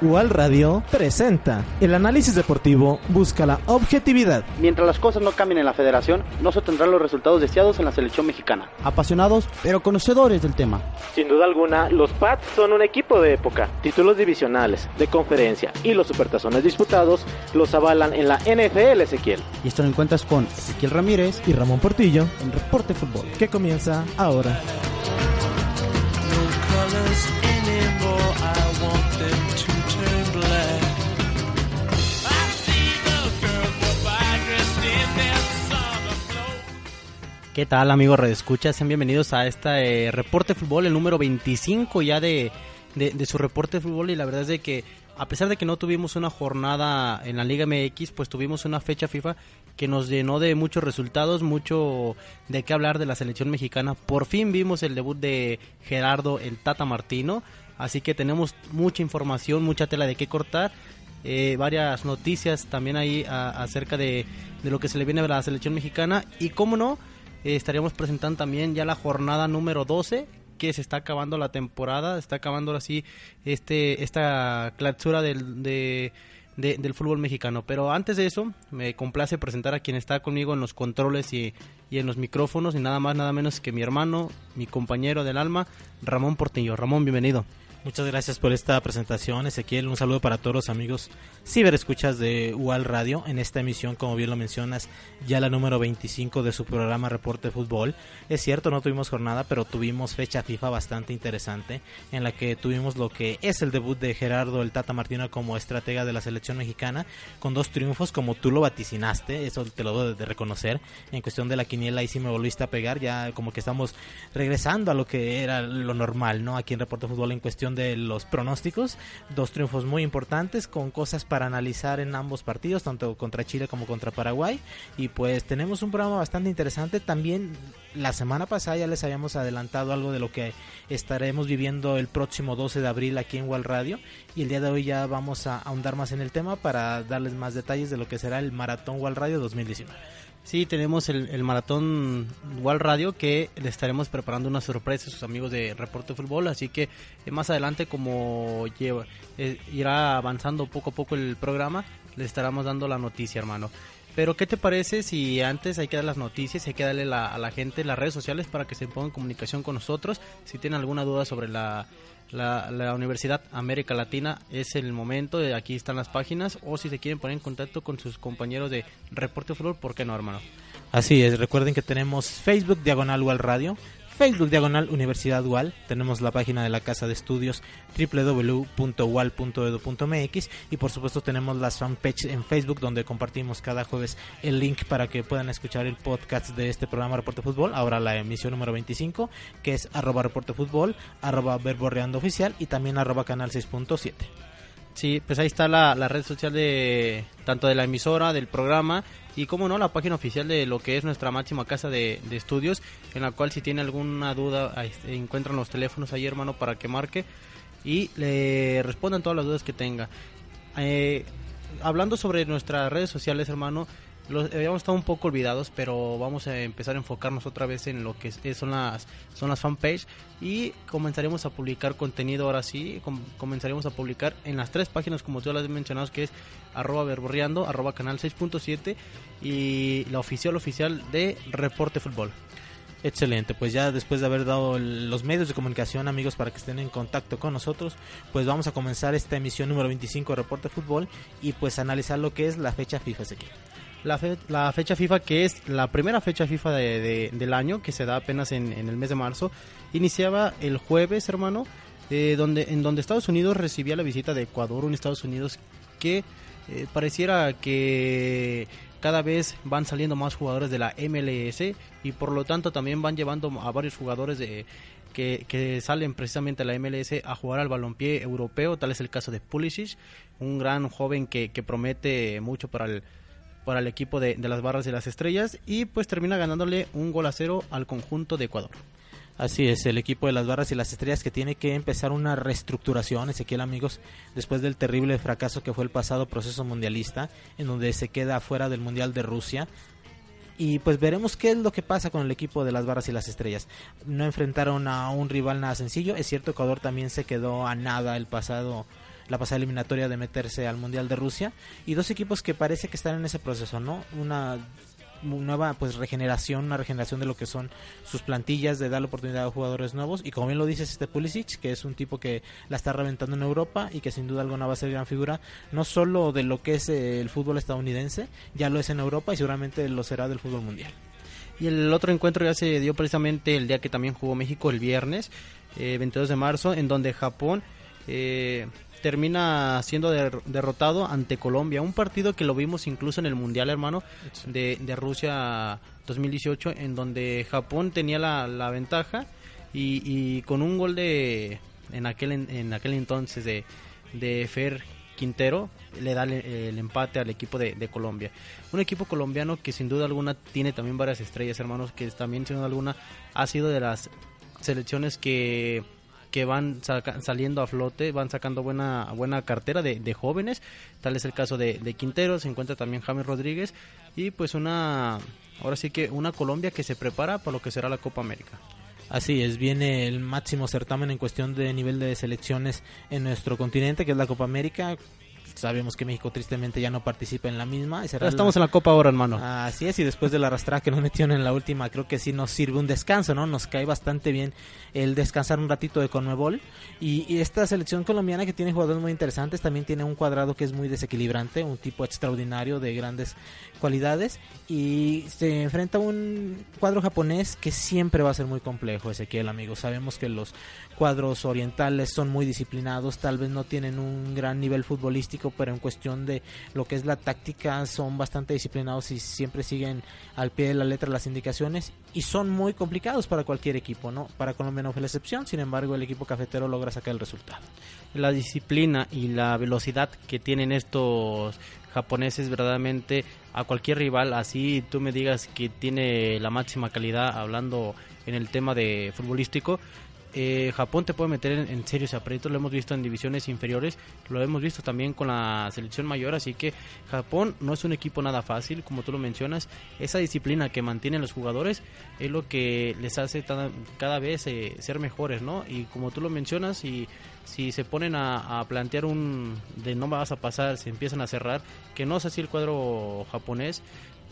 UAL Radio presenta el análisis deportivo busca la objetividad. Mientras las cosas no cambien en la federación, no se tendrán los resultados deseados en la selección mexicana. Apasionados, pero conocedores del tema. Sin duda alguna, los Pats son un equipo de época. Títulos divisionales, de conferencia y los supertazones disputados los avalan en la NFL, Ezequiel. Y esto lo encuentras con Ezequiel Ramírez y Ramón Portillo en Reporte Fútbol, que comienza ahora. ¿Qué tal amigos Redescuchas? Sean bienvenidos a este reporte de fútbol, el número 25 ya de, de, su reporte de fútbol y la verdad es de que a pesar de que no tuvimos una jornada en la Liga MX, pues tuvimos una fecha FIFA que nos llenó de muchos resultados, mucho de qué hablar de la selección mexicana. Por fin vimos el debut de Gerardo el Tata Martino, así que tenemos mucha información, mucha tela de qué cortar. Eh, varias noticias también ahí acerca de, de, lo que se le viene a la selección mexicana y cómo no eh, estaríamos presentando también ya la jornada número 12 que se está acabando la temporada, está acabando así este esta clausura del, del fútbol mexicano. Pero antes de eso, me complace presentar a quien está conmigo en los controles y, y en los micrófonos, y nada más, nada menos que mi hermano, mi compañero del alma, Ramón Portillo. Ramón, bienvenido. Muchas gracias por esta presentación, Ezequiel. Un saludo para todos los amigos ciberescuchas de UAL Radio. En esta emisión, como bien lo mencionas, ya la número 25 de su programa Reporte Fútbol. Es cierto, no tuvimos jornada, pero tuvimos fecha FIFA bastante interesante, en la que tuvimos lo que es el debut de Gerardo el Tata Martino como estratega de la selección mexicana, con dos triunfos, como tú lo vaticinaste, eso te lo doy de reconocer. En cuestión de la quiniela, ahí sí me volviste a pegar, ya como que estamos regresando a lo que era lo normal, ¿no? Aquí en Reporte Fútbol, en cuestión de los pronósticos. Dos triunfos muy importantes con cosas para analizar en ambos partidos, tanto contra Chile como contra Paraguay. Y pues tenemos un programa bastante interesante. También la semana pasada ya les habíamos adelantado algo de lo que estaremos viviendo el próximo 12 de abril aquí en Wall Radio. Y el día de hoy ya vamos a ahondar más en el tema para darles más detalles de lo que será el Maratón Wall Radio 2019. Sí, tenemos el, maratón Wall Radio que le estaremos preparando una sorpresa a sus amigos de Reporte Fútbol, así que eh, más adelante como lleva, eh, irá avanzando poco a poco el programa, le estaremos dando la noticia, hermano. Pero ¿qué te parece si antes hay que dar las noticias, hay que darle a la gente las redes sociales para que se pongan en comunicación con nosotros? Si tienen alguna duda sobre la la, Universidad América Latina es el momento, de aquí están las páginas, o si se quieren poner en contacto con sus compañeros de Reporte Fútbol, ¿por qué no, hermano? Así es, recuerden que tenemos Facebook Diagonal Wall Radio, Facebook Diagonal Universidad Dual, tenemos la página de la Casa de Estudios www.wal.edu.mx y por supuesto tenemos las fanpage en Facebook donde compartimos cada jueves el link para que puedan escuchar el podcast de este programa Reporte Fútbol, ahora la emisión número 25 que es arroba Reporte Fútbol, arroba Verborreando Oficial y también arroba Canal 6.7. Sí, pues ahí está la, red social de tanto de la emisora, del programa y como no la página oficial de lo que es nuestra máxima casa de, estudios, en la cual si tiene alguna duda encuentran los teléfonos ahí hermano para que marque y le respondan todas las dudas que tenga. Eh, hablando sobre nuestras redes sociales hermano, los habíamos estado un poco olvidados, pero vamos a empezar a enfocarnos otra vez en lo que son las son las fanpage y comenzaremos a publicar contenido ahora sí, comenzaremos a publicar en las tres páginas como tú las has mencionado que es arroba verborreando, arroba canal 6.7 y la oficial oficial de Reporte Fútbol. Excelente, pues ya después de haber dado los medios de comunicación, amigos, para que estén en contacto con nosotros, pues vamos a comenzar esta emisión número 25 de Reporte Fútbol y pues analizar lo que es la fecha FIFA, Ezequiel la, la fecha FIFA, que es la primera fecha FIFA de, del año, que se da apenas en, el mes de marzo, iniciaba el jueves, hermano, eh, donde, en donde Estados Unidos recibía la visita de Ecuador, un Estados Unidos que eh, pareciera que cada vez van saliendo más jugadores de la MLS y por lo tanto también van llevando a varios jugadores de que, que, salen precisamente a la MLS a jugar al balompié europeo, tal es el caso de Pulisic, un gran joven que, que promete mucho para el, para el equipo de, las barras y las estrellas y pues termina ganándole un gol a cero al conjunto de Ecuador. Así es, el equipo de las barras y las estrellas que tiene que empezar una reestructuración, Ezequiel amigos, después del terrible fracaso que fue el pasado proceso mundialista, en donde se queda fuera del Mundial de Rusia. Y pues veremos qué es lo que pasa con el equipo de las barras y las estrellas. No enfrentaron a un rival nada sencillo, es cierto, Ecuador también se quedó a nada el pasado la pasada eliminatoria de meterse al Mundial de Rusia y dos equipos que parece que están en ese proceso, ¿no? Una nueva pues regeneración, una regeneración de lo que son sus plantillas, de darle oportunidad a jugadores nuevos y como bien lo dices este Pulisic, que es un tipo que la está reventando en Europa y que sin duda alguna va a ser gran figura, no solo de lo que es eh, el fútbol estadounidense, ya lo es en Europa y seguramente lo será del fútbol mundial. Y el otro encuentro ya se dio precisamente el día que también jugó México, el viernes, 22 eh, de marzo, en donde Japón eh, termina siendo derrotado ante Colombia. Un partido que lo vimos incluso en el Mundial, hermano, de, de Rusia 2018, en donde Japón tenía la, ventaja y, con un gol de en aquel, en aquel entonces de, de Fer Quintero le da el, empate al equipo de, de, Colombia. Un equipo colombiano que sin duda alguna tiene también varias estrellas, hermanos, que también sin duda alguna ha sido de las selecciones que que van saliendo a flote, van sacando buena buena cartera de, de jóvenes, tal es el caso de, de, Quintero, se encuentra también James Rodríguez. Y pues una, ahora sí que una Colombia que se prepara para lo que será la Copa América. Así es, viene el máximo certamen en cuestión de nivel de selecciones en nuestro continente, que es la Copa América, sabemos que México tristemente ya no participa en la misma. estamos en la Copa ahora, hermano. Así es, y después de la arrastrada que nos metieron en la última, creo que sí nos sirve un descanso, ¿no? Nos cae bastante bien el descansar un ratito de Conmebol. Y, y esta selección colombiana que tiene jugadores muy interesantes, también tiene un cuadrado que es muy desequilibrante, un tipo extraordinario de grandes cualidades. Y se enfrenta a un cuadro japonés que siempre va a ser muy complejo, Ezequiel, amigo. Sabemos que los cuadros orientales son muy disciplinados, tal vez no tienen un gran nivel futbolístico, pero en cuestión de lo que es la táctica son bastante disciplinados y siempre siguen al pie de la letra las indicaciones y son muy complicados para cualquier equipo, ¿no? Para Colombia no fue la excepción, sin embargo el equipo cafetero logra sacar el resultado. La disciplina y la velocidad que tienen estos japoneses verdaderamente a cualquier rival, así tú me digas que tiene la máxima calidad hablando en el tema de futbolístico, eh, Japón te puede meter en, serios aprietos, lo hemos visto en divisiones inferiores, lo hemos visto también con la selección mayor, así que Japón no es un equipo nada fácil, como tú lo mencionas, esa disciplina que mantienen los jugadores es lo que les hace cada vez eh, ser mejores, ¿no? Y como tú lo mencionas, y si se ponen a, plantear un de no vas a pasar, se empiezan a cerrar, que no es así el cuadro japonés,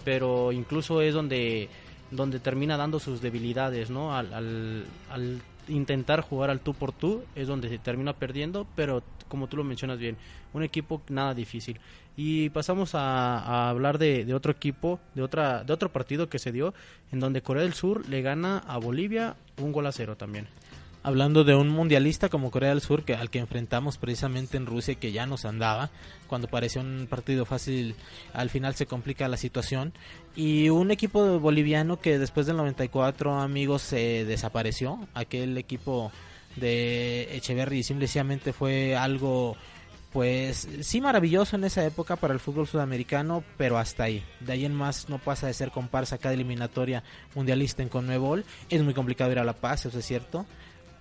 pero incluso es donde donde termina dando sus debilidades, ¿no? al, al intentar jugar al tú por tú es donde se termina perdiendo, pero como tú lo mencionas bien, un equipo nada difícil. Y pasamos a, hablar de, de, otro equipo, de otra de otro partido que se dio, en donde Corea del Sur le gana a Bolivia un gol a cero también hablando de un mundialista como Corea del Sur, que al que enfrentamos precisamente en Rusia, que ya nos andaba, cuando parecía un partido fácil, al final se complica la situación. Y un equipo boliviano que después del 94, amigos, se desapareció. Aquel equipo de Echeverry simplemente fue algo pues sí maravilloso en esa época para el fútbol sudamericano, pero hasta ahí. De ahí en más no pasa de ser comparsa cada eliminatoria mundialista en Conmebol. Es muy complicado ir a La Paz, eso es cierto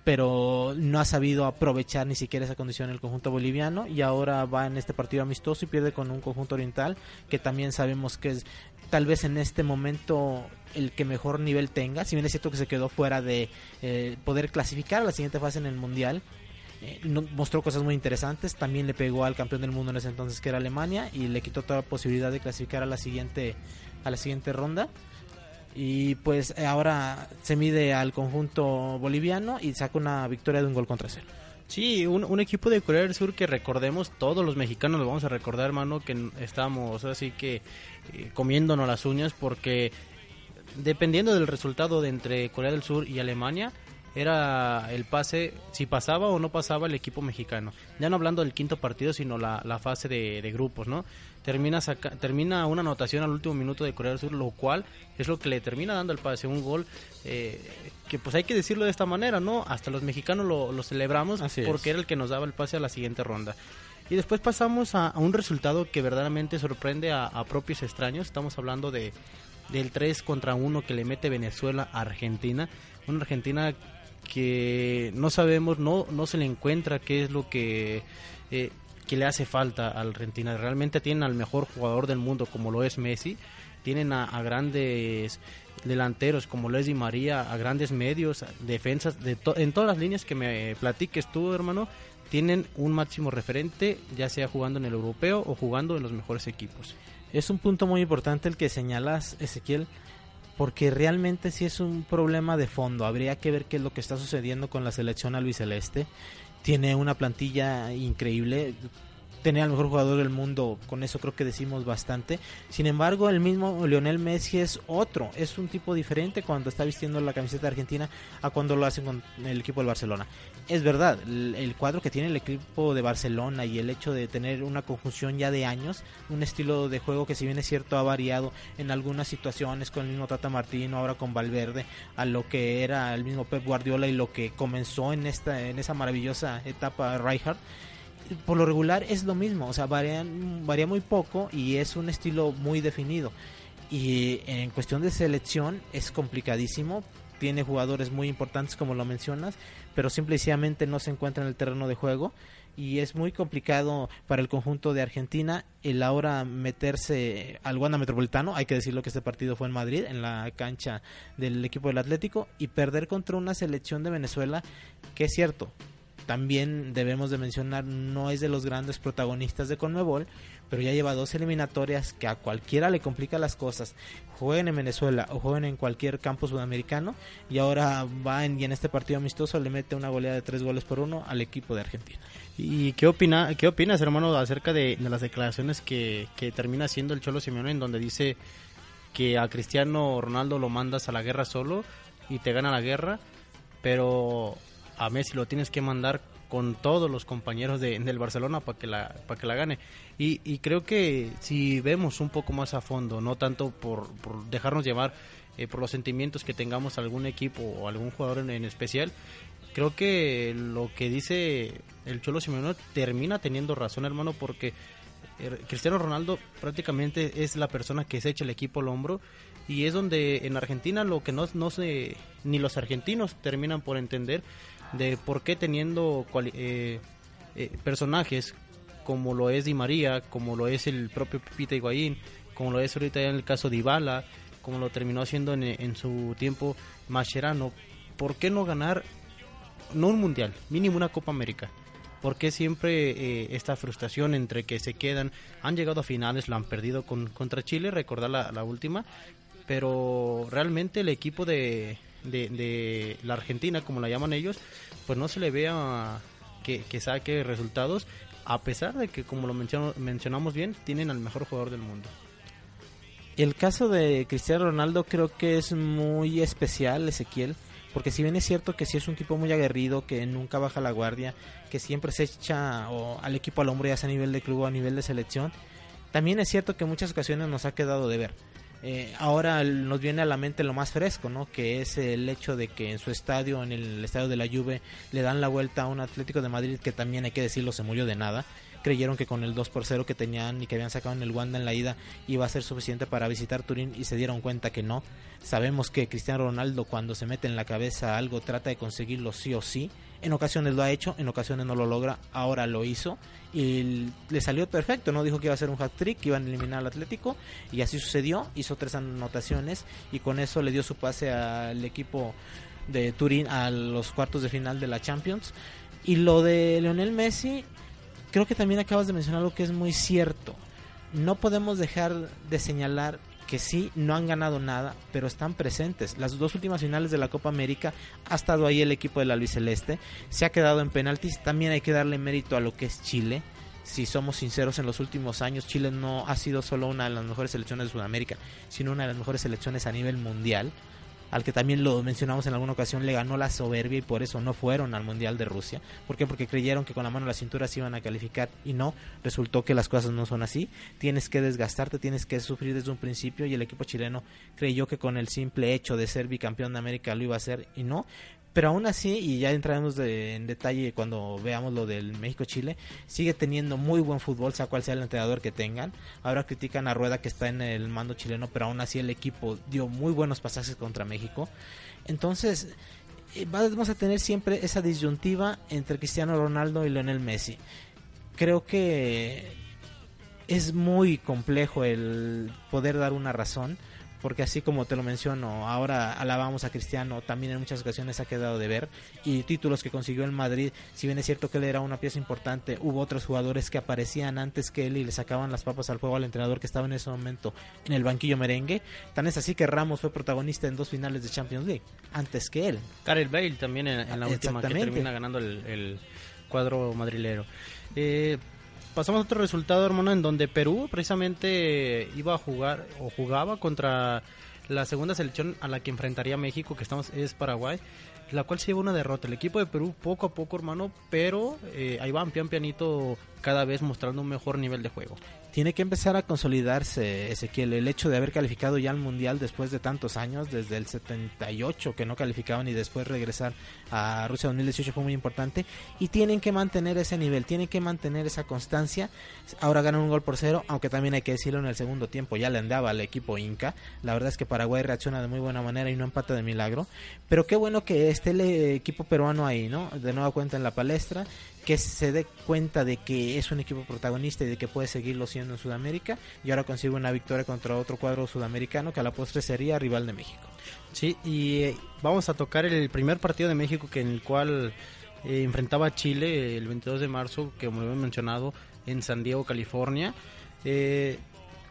pero no ha sabido aprovechar ni siquiera esa condición el conjunto boliviano y ahora va en este partido amistoso y pierde con un conjunto oriental que también sabemos que es tal vez en este momento el que mejor nivel tenga, si bien es cierto que se quedó fuera de eh, poder clasificar a la siguiente fase en el mundial, eh, mostró cosas muy interesantes, también le pegó al campeón del mundo en ese entonces que era Alemania y le quitó toda la posibilidad de clasificar a la siguiente a la siguiente ronda y pues ahora se mide al conjunto boliviano y saca una victoria de un gol contra cero. Sí, un, equipo de Corea del Sur que recordemos, todos los mexicanos lo vamos a recordar, hermano, que estamos así que eh, comiéndonos las uñas porque dependiendo del resultado de entre Corea del Sur y Alemania, era el pase, si pasaba o no pasaba el equipo mexicano. Ya no hablando del quinto partido, sino la, la fase de grupos, ¿no? Termina, termina una anotación al último minuto de Corea del Sur, lo cual es lo que le termina dando el pase, un gol eh, que pues hay que decirlo de esta manera, ¿no? Hasta los mexicanos lo, celebramos porque era el que nos daba el pase a la siguiente ronda. Y después pasamos a, un resultado que verdaderamente sorprende a, propios extraños, estamos hablando de del 3 contra 1 que le mete Venezuela a Argentina, una Argentina que no sabemos, no, no se le encuentra qué es lo que... Eh, que le hace falta al Argentina. Realmente tienen al mejor jugador del mundo como lo es Messi, tienen a, grandes delanteros como lo es Di María, a grandes medios, defensas, de en todas las líneas que me platiques tú, hermano, tienen un máximo referente, ya sea jugando en el europeo o jugando en los mejores equipos. Es un punto muy importante el que señalas, Ezequiel, porque realmente sí es un problema de fondo. Habría que ver qué es lo que está sucediendo con la selección albiceleste. Tiene una plantilla increíble tener al mejor jugador del mundo, con eso creo que decimos bastante. Sin embargo, el mismo Lionel Messi es otro, es un tipo diferente cuando está vistiendo la camiseta argentina a cuando lo hacen con el equipo del Barcelona. Es verdad, el, cuadro que tiene el equipo de Barcelona y el hecho de tener una conjunción ya de años, un estilo de juego que si bien es cierto ha variado en algunas situaciones con el mismo Tata Martino, ahora con Valverde, a lo que era el mismo Pep Guardiola y lo que comenzó en esta en esa maravillosa etapa Rijkaard por lo regular es lo mismo, o sea, varían, varía muy poco y es un estilo muy definido. Y en cuestión de selección es complicadísimo, tiene jugadores muy importantes como lo mencionas, pero simplemente no se encuentra en el terreno de juego y es muy complicado para el conjunto de Argentina el ahora meterse al Wanda Metropolitano, hay que decirlo que este partido fue en Madrid, en la cancha del equipo del Atlético, y perder contra una selección de Venezuela que es cierto, también debemos de mencionar no es de los grandes protagonistas de Conmebol, pero ya lleva dos eliminatorias que a cualquiera le complica las cosas. Jueguen en Venezuela o jueguen en cualquier campo sudamericano y ahora va en, y en este partido amistoso le mete una goleada de tres goles por uno al equipo de Argentina. ¿Y qué, opina, qué opinas, hermano, acerca de, las declaraciones que, que termina haciendo el Cholo Simeone en donde dice que a Cristiano Ronaldo lo mandas a la guerra solo y te gana la guerra, pero a Messi lo tienes que mandar con todos los compañeros de, del Barcelona para que la para que la gane. Y, y, creo que si vemos un poco más a fondo no tanto por, por dejarnos llevar eh, por los sentimientos que tengamos algún equipo o algún jugador en, especial creo que lo que dice el Cholo Simeone termina teniendo razón hermano porque eh, Cristiano Ronaldo prácticamente es la persona que se echa el equipo al hombro y es donde en Argentina lo que no, no se ni los argentinos terminan por entender de por qué teniendo eh, eh, personajes como lo es Di María, como lo es el propio Pipita Higuaín, como lo es ahorita en el caso de Ibala, como lo terminó haciendo en, su tiempo Mascherano, ¿por qué no ganar, no un mundial, mínimo una Copa América? ¿Por qué siempre eh, esta frustración entre que se quedan? Han llegado a finales, la han perdido con, contra Chile, recordar la, la última, pero realmente el equipo de, de, la Argentina, como la llaman ellos, pues no se le vea que, saque resultados, a pesar de que, como lo mencionamos bien, tienen al mejor jugador del mundo. El caso de Cristiano Ronaldo creo que es muy especial, Ezequiel, porque si bien es cierto que sí es un tipo muy aguerrido, que nunca baja la guardia, que siempre se echa al equipo al hombro, ya sea a nivel de club o a nivel de selección, también es cierto que en muchas ocasiones nos ha quedado de ver. Eh, ahora nos viene a la mente lo más fresco, ¿no? Que es el hecho de que en su estadio, en el estadio de la Juve, le dan la vuelta a un Atlético de Madrid que también hay que decirlo se murió de nada. Creyeron que con el 2 por 0 que tenían y que habían sacado en el Wanda en la ida iba a ser suficiente para visitar Turín y se dieron cuenta que no. Sabemos que Cristiano Ronaldo cuando se mete en la cabeza algo trata de conseguirlo sí o sí en ocasiones lo ha hecho, en ocasiones no lo logra, ahora lo hizo y le salió perfecto, no dijo que iba a ser un hat trick, que iban a eliminar al Atlético y así sucedió, hizo tres anotaciones y con eso le dio su pase al equipo de Turín a los cuartos de final de la Champions. Y lo de Leonel Messi, creo que también acabas de mencionar algo que es muy cierto. No podemos dejar de señalar que sí no han ganado nada, pero están presentes. Las dos últimas finales de la Copa América ha estado ahí el equipo del albiceleste, se ha quedado en penaltis. También hay que darle mérito a lo que es Chile. Si somos sinceros, en los últimos años Chile no ha sido solo una de las mejores selecciones de Sudamérica, sino una de las mejores selecciones a nivel mundial al que también lo mencionamos en alguna ocasión, le ganó la soberbia y por eso no fueron al Mundial de Rusia. ¿Por qué? Porque creyeron que con la mano en la cintura se iban a calificar y no, resultó que las cosas no son así. Tienes que desgastarte, tienes que sufrir desde un principio y el equipo chileno creyó que con el simple hecho de ser bicampeón de América lo iba a hacer y no. Pero aún así, y ya entraremos en detalle cuando veamos lo del México-Chile, sigue teniendo muy buen fútbol, sea cual sea el entrenador que tengan. Ahora critican a Rueda que está en el mando chileno, pero aún así el equipo dio muy buenos pasajes contra México. Entonces, eh, vamos a tener siempre esa disyuntiva entre Cristiano Ronaldo y Lionel Messi. Creo que es muy complejo el poder dar una razón porque así como te lo menciono, ahora alabamos a Cristiano, también en muchas ocasiones ha quedado de ver, y títulos que consiguió en Madrid, si bien es cierto que él era una pieza importante, hubo otros jugadores que aparecían antes que él y le sacaban las papas al fuego al entrenador que estaba en ese momento en el banquillo merengue, tan es así que Ramos fue protagonista en dos finales de Champions League, antes que él. Karel Bale también en, la última que termina ganando el, el cuadro madrilero. Eh, pasamos a otro resultado, hermano, en donde Perú precisamente iba a jugar o jugaba contra la segunda selección a la que enfrentaría México, que estamos es Paraguay, la cual se lleva una derrota. El equipo de Perú poco a poco, hermano, pero eh, ahí van pian pianito cada vez mostrando un mejor nivel de juego tiene que empezar a consolidarse, Ezequiel, el hecho de haber calificado ya al Mundial después de tantos años, desde el 78 que no calificaban y después regresar a Rusia 2018 fue muy importante y tienen que mantener ese nivel, tienen que mantener esa constancia. Ahora ganan un gol por cero, aunque también hay que decirlo en el segundo tiempo, ya le andaba al equipo Inca. La verdad es que Paraguay reacciona de muy buena manera y no empata de milagro. Pero qué bueno que esté el equipo peruano ahí, ¿no? De nueva cuenta en la palestra que se dé cuenta de que es un equipo protagonista y de que puede seguirlo siendo en Sudamérica y ahora consigue una victoria contra otro cuadro sudamericano que a la postre sería rival de México. Sí, y eh, vamos a tocar el primer partido de México que en el cual eh, enfrentaba a Chile el 22 de marzo, que como lo he mencionado, en San Diego, California. Eh,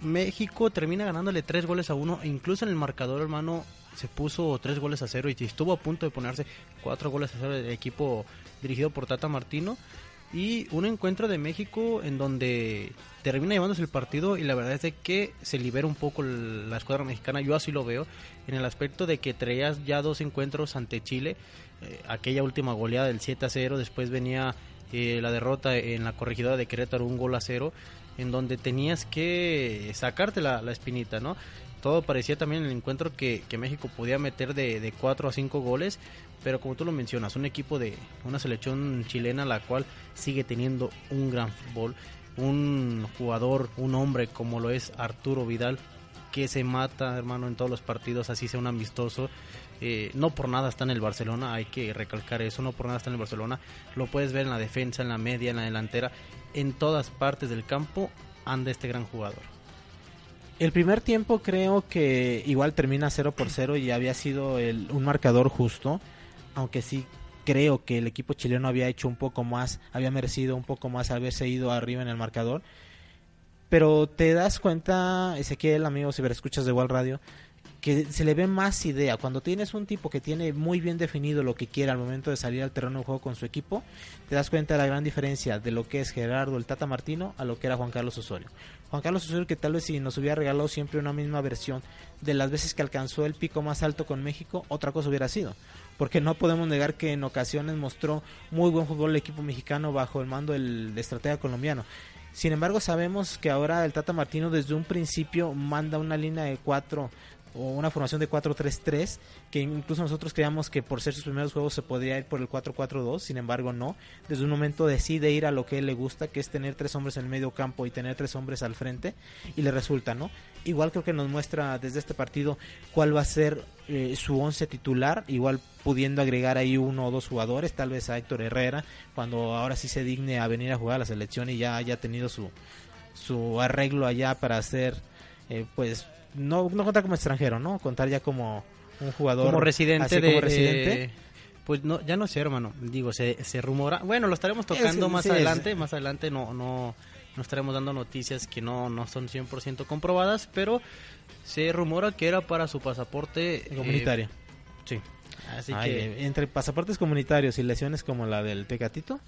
México termina ganándole tres goles a uno, incluso en el marcador, hermano, se puso tres goles a cero y estuvo a punto de ponerse cuatro goles a cero el equipo dirigido por Tata Martino. Y un encuentro de México en donde termina llevándose el partido y la verdad es de que se libera un poco la escuadra mexicana, yo así lo veo, en el aspecto de que traías ya dos encuentros ante Chile, eh, aquella última goleada del 7 a 0, después venía eh, la derrota en la corregidora de Querétaro, un gol a cero, en donde tenías que sacarte la, la espinita, ¿no? Todo parecía también el encuentro que, México podía meter de, de 4 a 5 goles, pero como tú lo mencionas, un equipo de una selección chilena la cual sigue teniendo un gran fútbol, un jugador, un hombre como lo es Arturo Vidal, que se mata, hermano, en todos los partidos, así sea un amistoso. Eh, no por nada está en el Barcelona, hay que recalcar eso, no por nada está en el Barcelona. Lo puedes ver en la defensa, en la media, en la delantera, en todas partes del campo anda este gran jugador. El primer tiempo creo que igual termina 0 por 0 y había sido el, un marcador justo, aunque sí creo que el equipo chileno había hecho un poco más, había merecido un poco más haberse ido arriba en el marcador. Pero te das cuenta, Ezequiel, amigo, si escuchas de igual radio, que se le ve más idea. Cuando tienes un tipo que tiene muy bien definido lo que quiere al momento de salir al terreno de juego con su equipo, te das cuenta de la gran diferencia de lo que es Gerardo el Tata Martino a lo que era Juan Carlos Osorio. Juan Carlos Osorio que tal vez si nos hubiera regalado siempre una misma versión de las veces que alcanzó el pico más alto con México, otra cosa hubiera sido. Porque no podemos negar que en ocasiones mostró muy buen fútbol el equipo mexicano bajo el mando del estratega colombiano. Sin embargo, sabemos que ahora el Tata Martino desde un principio manda una línea de cuatro o una formación de 4-3-3, que incluso nosotros creíamos que por ser sus primeros juegos se podría ir por el 4-4-2, sin embargo no, desde un momento decide ir a lo que él le gusta, que es tener tres hombres en el medio campo y tener tres hombres al frente, y le resulta, ¿no? Igual creo que nos muestra desde este partido cuál va a ser eh, su once titular, igual pudiendo agregar ahí uno o dos jugadores, tal vez a Héctor Herrera, cuando ahora sí se digne a venir a jugar a la selección y ya haya tenido su, su arreglo allá para hacer eh, pues no, no contar como extranjero, ¿no? Contar ya como un jugador. Como residente de. residente. pues no, ya no sé, hermano. Digo, se, se rumora. Bueno, lo estaremos tocando más adelante. Más adelante no, no, no estaremos dando noticias que no, no son 100% comprobadas, pero se rumora que era para su pasaporte eh, comunitario. sí. Así que. Entre pasaportes comunitarios y lesiones como la del Tecatito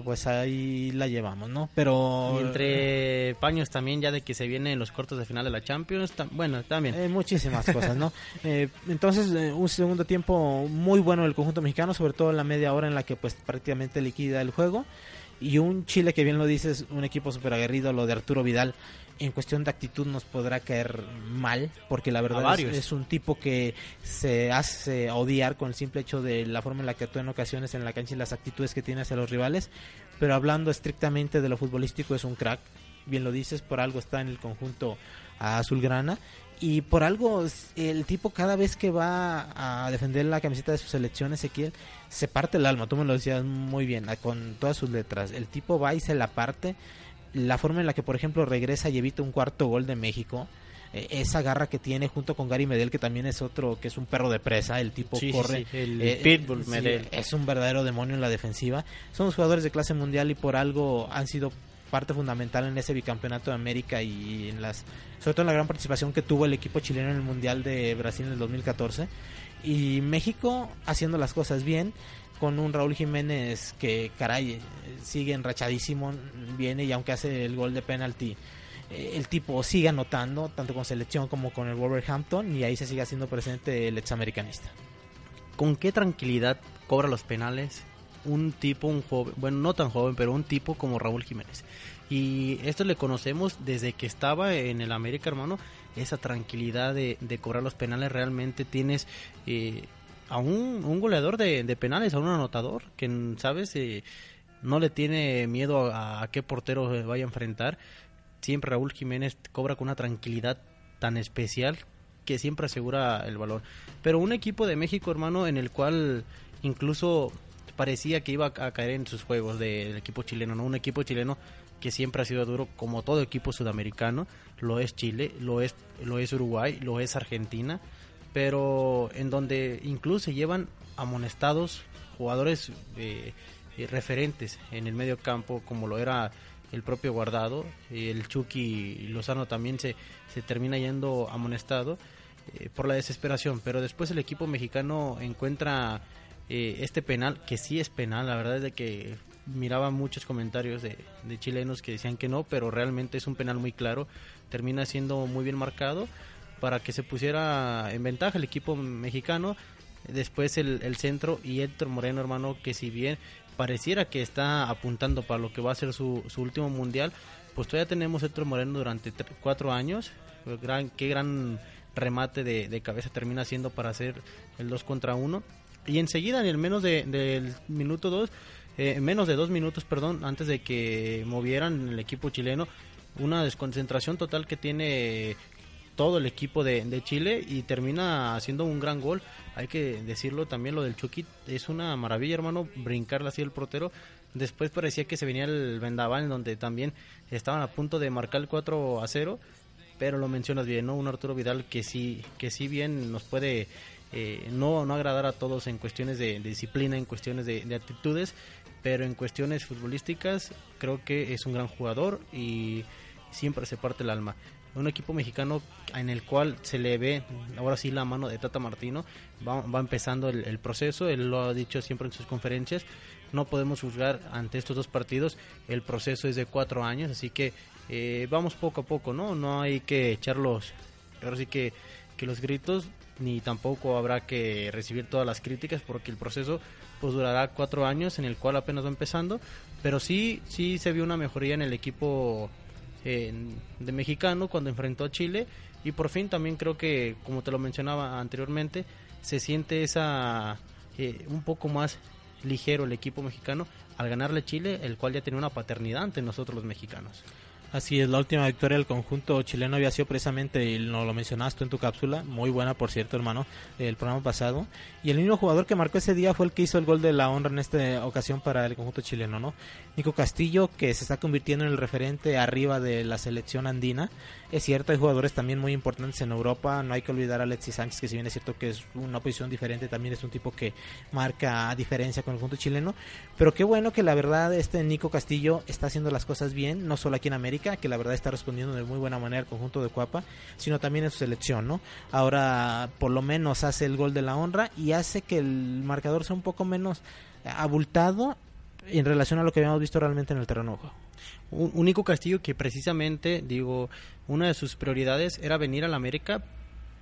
pues ahí la llevamos, ¿no? Pero... entre paños también, ya de que se vienen los cortos de final de la Champions, bueno, también. Eh, muchísimas cosas, ¿no? Eh, entonces, eh, un segundo tiempo muy bueno del conjunto mexicano, sobre todo en la media hora en la que pues prácticamente liquida el juego. Y un Chile que bien lo dices, un equipo súper aguerrido, lo de Arturo Vidal, en cuestión de actitud nos podrá caer mal, porque la verdad es, un tipo que se hace odiar con el simple hecho de la forma en la que actúa en ocasiones en la cancha y las actitudes que tiene hacia los rivales, pero hablando estrictamente de lo futbolístico es un crack, bien lo dices, por algo está en el conjunto azulgrana. Y por algo el tipo cada vez que va a defender la camiseta de su selección Ezequiel se parte el alma, tú me lo decías muy bien, con todas sus letras, el tipo va y se la parte la forma en la que, por ejemplo, regresa y evita un cuarto gol de México, eh, esa garra que tiene junto con Gary Medel, que también es otro, que es un perro de presa, el tipo corre. el eh, Pitbull Medel. Es un verdadero demonio en la defensiva. Son los jugadores de clase mundial y por algo han sido parte fundamental en ese bicampeonato de América y en las sobre todo en la gran participación que tuvo el equipo chileno en el Mundial de Brasil en el 2014 y México haciendo las cosas bien con un Raúl Jiménez que caray sigue enrachadísimo viene y aunque hace el gol de penalti eh, el tipo sigue anotando tanto con selección como con el Wolverhampton y ahí se sigue haciendo presente el examericanista con qué tranquilidad cobra los penales un tipo, un joven, bueno, no tan joven, pero un tipo como Raúl Jiménez. Y esto le conocemos desde que estaba en el América, hermano, esa tranquilidad de, cobrar los penales. Realmente tienes eh, a un, goleador de, penales, a un anotador, que, ¿sabes? Eh, no le tiene miedo a, qué portero vaya a enfrentar. Siempre Raúl Jiménez cobra con una tranquilidad tan especial que siempre asegura el valor. Pero un equipo de México, hermano, en el cual incluso parecía que iba a caer en sus juegos del equipo chileno, ¿no? Un equipo chileno que siempre ha sido duro como todo equipo sudamericano, lo es Chile, lo es, lo es Uruguay, lo es Argentina, pero en donde incluso se llevan amonestados jugadores eh, eh, referentes en el medio campo, como lo era el propio Guardado, el Chucky Lozano también se, se termina yendo amonestado eh, por la desesperación, pero después el equipo mexicano encuentra este penal, que sí es penal, la verdad es de que miraba muchos comentarios de, chilenos que decían que no, pero realmente es un penal muy claro, termina siendo muy bien marcado para que se pusiera en ventaja el equipo mexicano, después el, centro y Héctor Moreno hermano que si bien pareciera que está apuntando para lo que va a ser su, último mundial, pues todavía tenemos Héctor Moreno durante cuatro años, gran, qué gran remate de, cabeza termina siendo para hacer el 2 contra 1 y enseguida en el menos del minuto 2 eh, menos de dos minutos, perdón, antes de que movieran el equipo chileno, una desconcentración total que tiene todo el equipo de, Chile y termina haciendo un gran gol. Hay que decirlo también, lo del Chucky es una maravilla, hermano, brincarle así el portero. Después parecía que se venía el vendaval, en donde también estaban a punto de marcar el 4 a 0, pero lo mencionas bien, ¿no? Un Arturo Vidal que sí, que sí bien nos puede eh, no, no agradar a todos en cuestiones de, disciplina, en cuestiones de, de actitudes, pero en cuestiones futbolísticas creo que es un gran jugador y siempre se parte el alma. Un equipo mexicano en el cual se le ve ahora sí la mano de Tata Martino, va, empezando el, proceso, él lo ha dicho siempre en sus conferencias, no podemos juzgar ante estos dos partidos, el proceso es de cuatro años, así que eh, vamos poco a poco, ¿no? No hay que echarlos, ahora sí que, que los gritos, ni tampoco habrá que recibir todas las críticas porque el proceso pues durará cuatro años en el cual apenas va empezando, pero sí, sí se vio una mejoría en el equipo de mexicano cuando enfrentó a Chile y por fin también creo que, como te lo mencionaba anteriormente, se siente esa eh, un poco más ligero el equipo mexicano al ganarle Chile, el cual ya tenía una paternidad ante nosotros los mexicanos. Así es, la última victoria del conjunto chileno había sido precisamente, y no lo mencionaste en tu cápsula, muy buena por cierto hermano, el programa pasado. Y el mismo jugador que marcó ese día fue el que hizo el gol de la honra en esta ocasión para el conjunto chileno, ¿no? Nico Castillo, que se está convirtiendo en el referente arriba de la selección andina. Es cierto, hay jugadores también muy importantes en Europa, no hay que olvidar a Alexis Sánchez, que si bien es cierto que es una posición diferente, también es un tipo que marca diferencia con el conjunto chileno. Pero qué bueno que la verdad este Nico Castillo está haciendo las cosas bien, no solo aquí en América, que la verdad está respondiendo de muy buena manera al conjunto de Cuapa, sino también en su selección, ¿no? Ahora por lo menos hace el gol de la honra y hace que el marcador sea un poco menos abultado en relación a lo que habíamos visto realmente en el terreno único Castillo que precisamente, digo, una de sus prioridades era venir a la América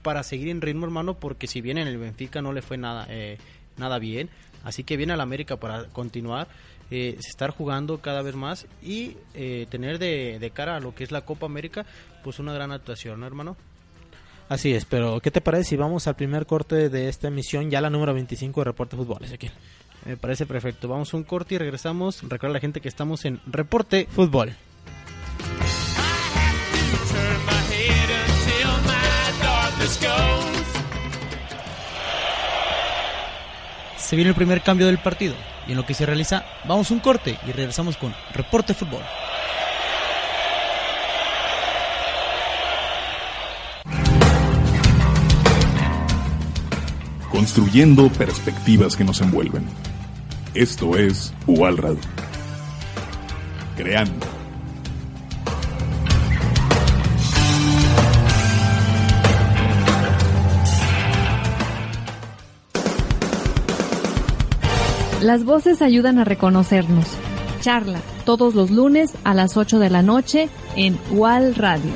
para seguir en ritmo, hermano, porque si bien en el Benfica no le fue nada, eh, nada bien, así que viene a la América para continuar eh, estar jugando cada vez más y eh, tener de, cara a lo que es la Copa América, pues una gran actuación, ¿no, hermano? Así es, pero ¿qué te parece si vamos al primer corte de esta emisión, ya la número 25 de Reporte Fútbol, Ezequiel? Me parece perfecto. Vamos a un corte y regresamos. Recuerda a la gente que estamos en Reporte Fútbol. se viene el primer cambio del partido y en lo que se realiza vamos un corte y regresamos con Reporte Fútbol. Construyendo perspectivas que nos envuelven. Esto es UAL Radio. Creando Las voces ayudan a reconocernos. Charla todos los lunes a las 8 de la noche en UAL Radio.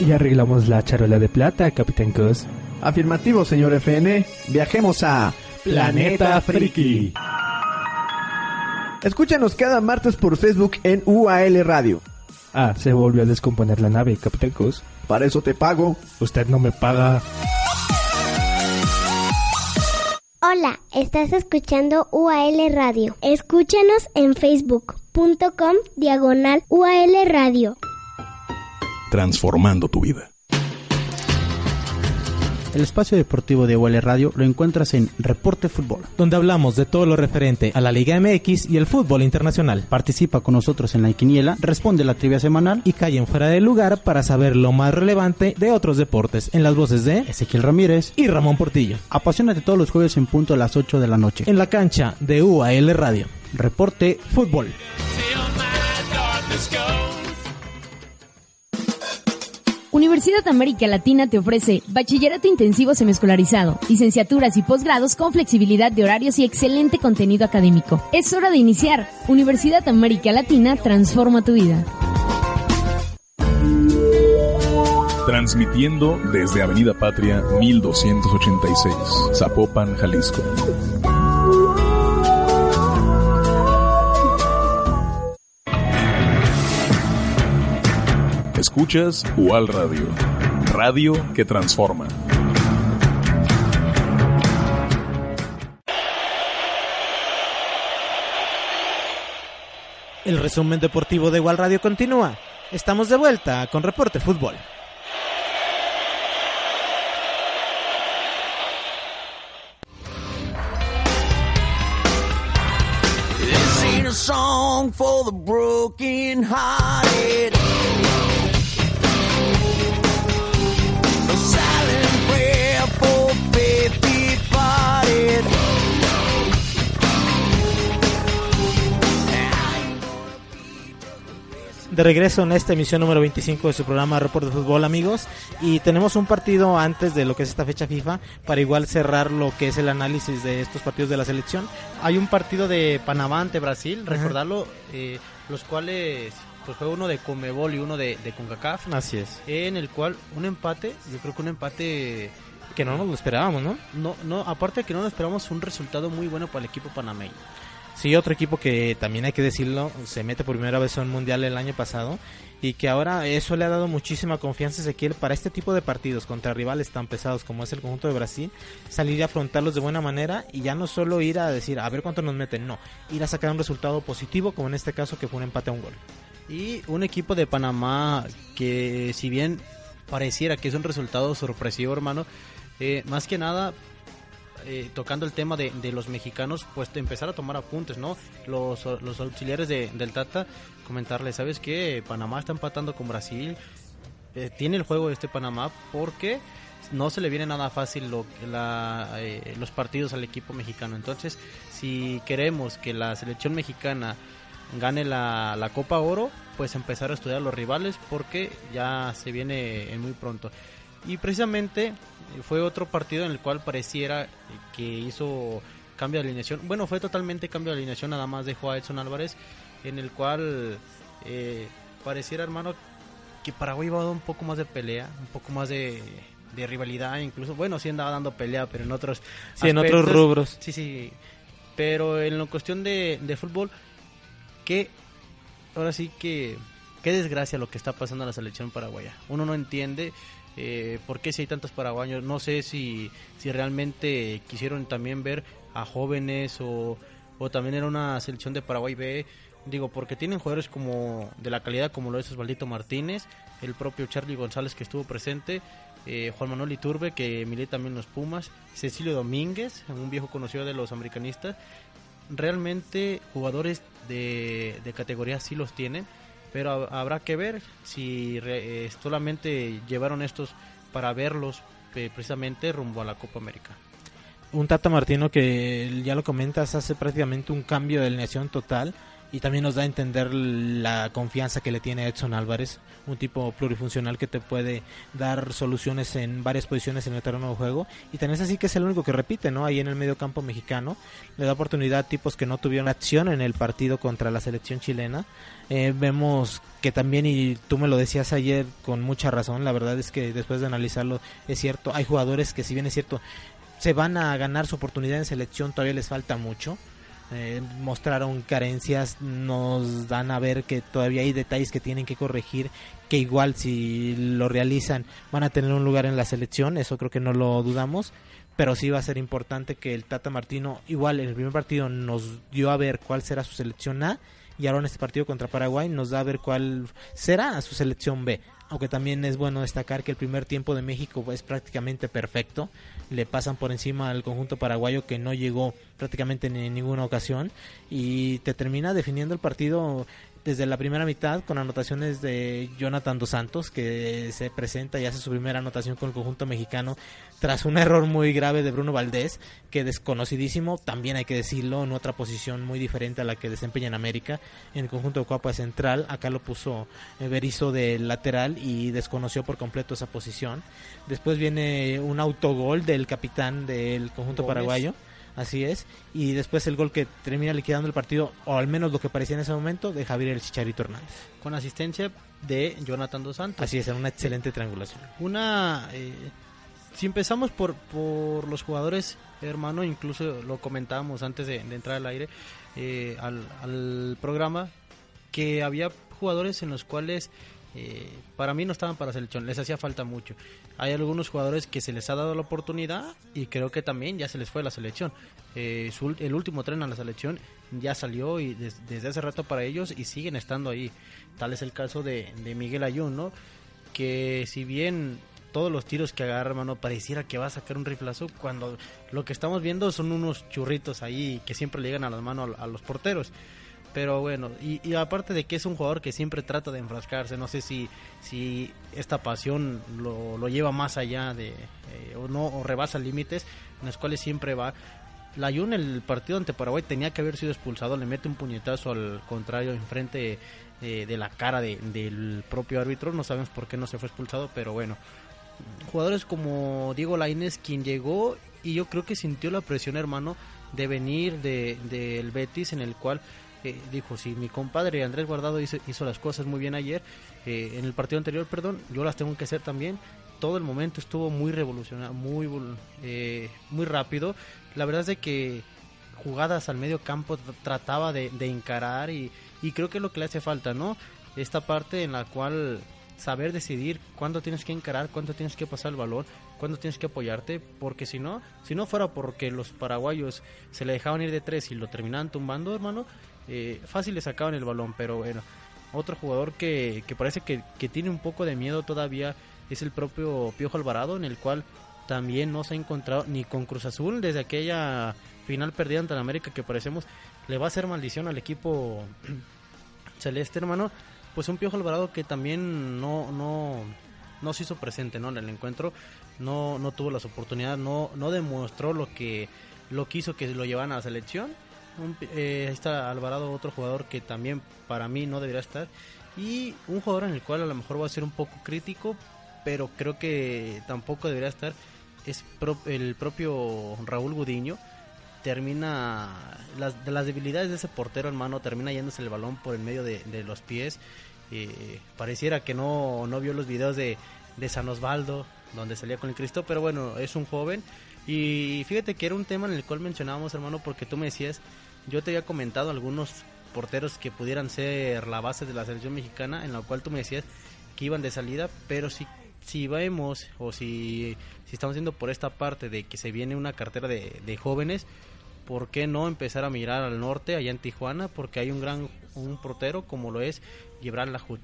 Y arreglamos la charola de plata, Capitán Cos. Afirmativo, señor FN. Viajemos a Planeta Friki. Escúchanos cada martes por Facebook en UAL Radio. Ah, se volvió a descomponer la nave, Capitán Cos. Para eso te pago. Usted no me paga. Hola, estás escuchando UAL Radio. Escúchanos en facebook.com diagonal UAL Radio. Transformando tu vida. El espacio deportivo de UL Radio lo encuentras en Reporte Fútbol. donde hablamos de todo lo referente a la Liga MX y el fútbol internacional. Participa con nosotros en la quiniela, responde la trivia semanal Y callen fuera de lugar para saber lo más relevante de otros deportes en las voces de Ezequiel Ramírez. y Ramón Portillo. Apasionate todos los jueves en punto a las 8 de la noche. En la cancha de UAL Radio. Reporte Fútbol. Universidad América Latina te ofrece bachillerato intensivo semiescolarizado, licenciaturas y posgrados con flexibilidad de horarios y excelente contenido académico. Es hora de iniciar. Universidad América Latina transforma tu vida. Transmitiendo desde Avenida Patria 1286, Zapopan, Jalisco. Escuchas UAL Radio, radio que transforma. El resumen deportivo de Igual Radio continúa. Estamos de vuelta con Reporte Fútbol. This ain't a song for the broken hearted. De regreso en esta emisión número 25 de su programa Reporte Fútbol, amigos. Y tenemos un partido antes de lo que es esta fecha FIFA para igual cerrar lo que es el análisis de estos partidos de la selección. Hay un partido de Panamá ante Brasil, recordarlo, eh, los cuales pues fue uno de Comebol y uno de, de CONCACAF, Así es. en el cual un empate, yo creo que un empate Que no nos lo esperábamos, ¿no? no no aparte de que no nos esperamos un resultado muy bueno para el equipo panameño. Sí, otro equipo que también hay que decirlo, se mete por primera vez en un mundial el año pasado y que ahora eso le ha dado muchísima confianza a Ezequiel para este tipo de partidos contra rivales tan pesados como es el conjunto de Brasil, salir a afrontarlos de buena manera y ya no solo ir a decir a ver cuánto nos meten, no, ir a sacar un resultado positivo como en este caso que fue un empate a un gol. Y un equipo de Panamá que si bien pareciera que es un resultado sorpresivo, hermano, eh, más que nada eh, tocando el tema de, de los mexicanos, pues empezar a tomar apuntes, ¿no? Los, los auxiliares de- del Tata, comentarle, ¿sabes qué? Panamá está empatando con Brasil, eh, tiene el juego este Panamá porque no se le viene nada fácil lo, la, eh, los partidos al equipo mexicano. Entonces, si queremos que la selección mexicana gane la, la Copa Oro, pues empezar a estudiar a los rivales porque ya se viene en muy pronto. Y precisamente eh, fue otro partido en el cual pareciera eh, que hizo cambio de alineación. Bueno, fue totalmente cambio de alineación, nada más dejó a Edson Álvarez, en el cual eh, pareciera, hermano, que Paraguay iba a dar un poco más de pelea, un poco más de, de rivalidad, incluso. Bueno, sí andaba dando pelea, pero en otros. Sí, en otros rubros. Sí, sí. Pero en la cuestión de, de fútbol, que ahora sí que. Qué desgracia lo que está pasando a la selección paraguaya. Uno no entiende eh, por qué si hay tantos paraguayos. No sé si, si realmente quisieron también ver a jóvenes o, o también era una selección de Paraguay B. Digo, porque tienen jugadores como de la calidad como lo es Osvaldito Martínez, el propio Charlie González que estuvo presente, eh, Juan Manuel Iturbe que milita también los Pumas, Cecilio Domínguez, un viejo conocido de los americanistas. Realmente jugadores de, de categoría sí los tienen pero habrá que ver si re- eh, solamente llevaron estos para verlos precisamente rumbo a la Copa América. un Tata Martino que ya lo comentas hace prácticamente un cambio de alineación total y también nos da a entender la confianza que le tiene Edson Álvarez, un tipo plurifuncional que te puede dar soluciones en varias posiciones en el terreno de juego y también es así que es el único que repite, ¿no? Ahí en el medio campo mexicano le da oportunidad a tipos que no tuvieron acción en el partido contra la selección chilena. Eh, vemos que también, y tú me lo decías ayer con mucha razón, la verdad es que después de analizarlo es cierto, hay jugadores que si bien es cierto se van a ganar su oportunidad en selección, todavía les falta mucho. Eh, mostraron carencias, nos dan a ver que todavía hay detalles que tienen que corregir, que igual si lo realizan van a tener un lugar en la selección, eso creo que no lo dudamos, pero sí va a ser importante que el Tata Martino, igual en el primer partido nos dio a ver cuál será su selección A y ahora en este partido contra Paraguay nos da a ver cuál será su selección B. Aunque también es bueno destacar que el primer tiempo de México es prácticamente perfecto. Le pasan por encima al conjunto paraguayo que no llegó prácticamente en ninguna ocasión. Y te termina definiendo el partido desde la primera mitad con anotaciones de Jonathan Dos Santos que se presenta y hace su primera anotación con el conjunto mexicano tras un error muy grave de Bruno Valdés que desconocidísimo también hay que decirlo en otra posición muy diferente a la que desempeña en América en el conjunto de Coapa Central acá lo puso eh, Berizzo de lateral y desconoció por completo esa posición después viene un autogol del capitán del conjunto Gómez. paraguayo Así es. Y después el gol que termina liquidando el partido, o al menos lo que parecía en ese momento, de Javier el Chicharito Hernández. Con asistencia de Jonathan Dos Santos. Así es, en una excelente triangulación. Una. eh, si empezamos por, por los jugadores, hermano, incluso lo comentábamos antes de, entrar al aire, eh, al, al programa, que había jugadores en los cuales eh, para mí no estaban para selección, les hacía falta mucho. Hay algunos jugadores que se les ha dado la oportunidad y creo que también ya se les fue la selección. Eh, el último tren a la selección ya salió y des- desde hace rato para ellos y siguen estando ahí. Tal es el caso de, de Miguel Ayun, ¿no? Que si bien todos los tiros que agarra, hermano, pareciera que va a sacar un riflazo, cuando lo que estamos viendo son unos churritos ahí que siempre le llegan a las manos a, a los porteros. Pero bueno, y, y aparte de que es un jugador que siempre trata de enfrascarse, no sé si, si esta pasión lo, lo lleva más allá de, eh, o no, o rebasa límites en los cuales siempre va. La Jun, el partido ante Paraguay, tenía que haber sido expulsado, le mete un puñetazo al contrario enfrente eh, de la cara de- del propio árbitro, no sabemos por qué no se fue expulsado, pero bueno. Jugadores como Diego Lainez, quien llegó y yo creo que sintió la presión, hermano, de venir de- del Betis, en el cual eh, dijo, si mi compadre Andrés Guardado hizo, hizo las cosas muy bien ayer, eh, en el partido anterior, perdón, yo las tengo que hacer también. Todo el momento estuvo muy revolucionario, muy, eh, muy rápido. La verdad es de que jugadas al medio campo tr- trataba de, de encarar y, y creo que es lo que le hace falta, ¿no? Esta parte en la cual saber decidir cuándo tienes que encarar, cuándo tienes que pasar el balón, cuándo tienes que apoyarte, porque si no, si no fuera porque los paraguayos se le dejaban ir de tres y lo terminaban tumbando, hermano, eh, fácil le sacaban el balón, pero bueno, otro jugador que, que parece que, que tiene un poco de miedo todavía es el propio Piojo Alvarado, en el cual también no se ha encontrado ni con Cruz Azul desde aquella final perdida ante la América que parecemos le va a hacer maldición al equipo celeste, hermano. Pues un Piojo Alvarado que también no, no, no se hizo presente ¿no? en el encuentro, no, no tuvo las oportunidades, no, no demostró lo que, lo que hizo que lo llevaran a la selección. Un eh, ahí está Alvarado, otro jugador que también para mí no debería estar. Y un jugador en el cual a lo mejor va a ser un poco crítico, pero creo que tampoco debería estar, es pro- el propio Raúl Gudiño. Termina, las, de las debilidades de ese portero hermano, termina yéndose el balón por el medio de, de los pies. Eh, pareciera que no, no vio los videos de, de San Osvaldo, donde salía con el Cristo, pero bueno, es un joven. Y fíjate que era un tema en el cual mencionábamos, hermano, porque tú me decías, yo te había comentado algunos porteros que pudieran ser la base de la selección mexicana, en la cual tú me decías que iban de salida, pero si, si vemos o si, si estamos viendo por esta parte de que se viene una cartera de, de jóvenes, ¿por qué no empezar a mirar al norte, allá en Tijuana? Porque hay un gran un portero como lo es Gibran Lajut.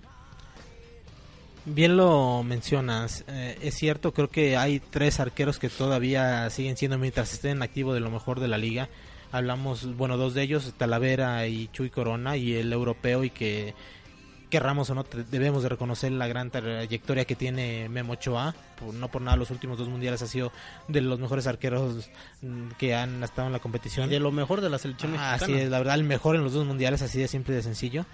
Bien lo mencionas, eh, es cierto, creo que hay tres arqueros que todavía siguen siendo mientras estén en activo de lo mejor de la liga. Hablamos, bueno, dos de ellos, Talavera y Chuy Corona, y el europeo, y que querramos o no, debemos de reconocer la gran trayectoria que tiene Memo Ochoa. Por- no por nada, los últimos dos mundiales ha sido de los mejores arqueros mm, que han estado en la competición. Y de lo mejor de la selección Ah, mexicana. Así es, la verdad, el mejor en los dos mundiales, así de simple y de sencillo.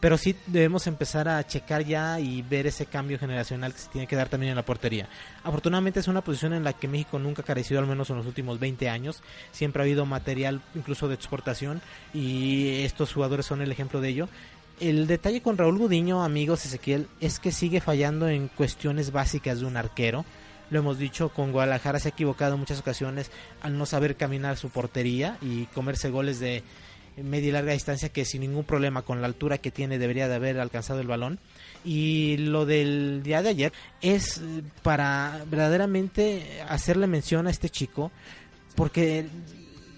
Pero sí debemos empezar a checar ya y ver ese cambio generacional que se tiene que dar también en la portería. Afortunadamente es una posición en la que México nunca ha carecido, al menos en los últimos 20 años. Siempre ha habido material incluso de exportación y estos jugadores son el ejemplo de ello. El detalle con Raúl Gudiño, amigos Ezequiel, es que sigue fallando en cuestiones básicas de un arquero. Lo hemos dicho, con Guadalajara se ha equivocado en muchas ocasiones al no saber caminar su portería y comerse goles de media y larga distancia que sin ningún problema con la altura que tiene debería de haber alcanzado el balón. Y lo del día de ayer es eh, para verdaderamente hacerle mención a este chico porque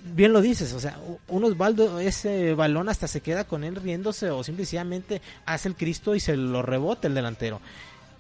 bien lo dices, o sea, un Osvaldo ese balón hasta se queda con él riéndose o simplemente hace el Cristo y se lo rebota el delantero.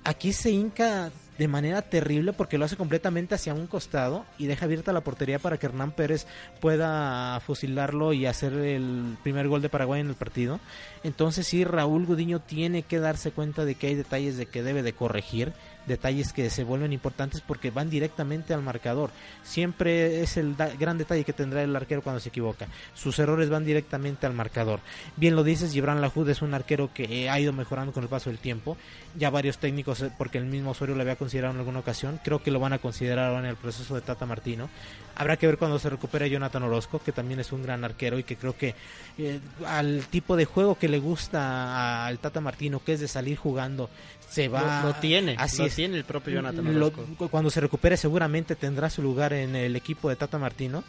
Aquí se hinca de manera terrible porque lo hace completamente hacia un costado y deja abierta la portería para que Hernán Pérez pueda fusilarlo y hacer el primer gol de Paraguay en el partido. Entonces sí, Raúl Gudiño tiene que darse cuenta de que hay detalles de que debe de corregir, detalles que se vuelven importantes porque van directamente al marcador. Siempre es el gran detalle que tendrá el arquero cuando se equivoca. Sus errores van directamente al marcador. Bien lo dices, Gibran Lahoud es un arquero que ha ido mejorando con el paso del tiempo. Ya varios técnicos, eh, porque el mismo Osorio lo había considerado en alguna ocasión, creo que lo van a considerar ahora en el proceso de Tata Martino. Habrá que ver cuando se recupere Jonathan Orozco, que también es un gran arquero y que creo que eh, al tipo de juego que le gusta al Tata Martino, que es de salir jugando, se va. Lo- lo tiene, así lo es. tiene el propio Jonathan Lo- Orozco. cuando se recupere seguramente tendrá su lugar en el equipo de Tata Martino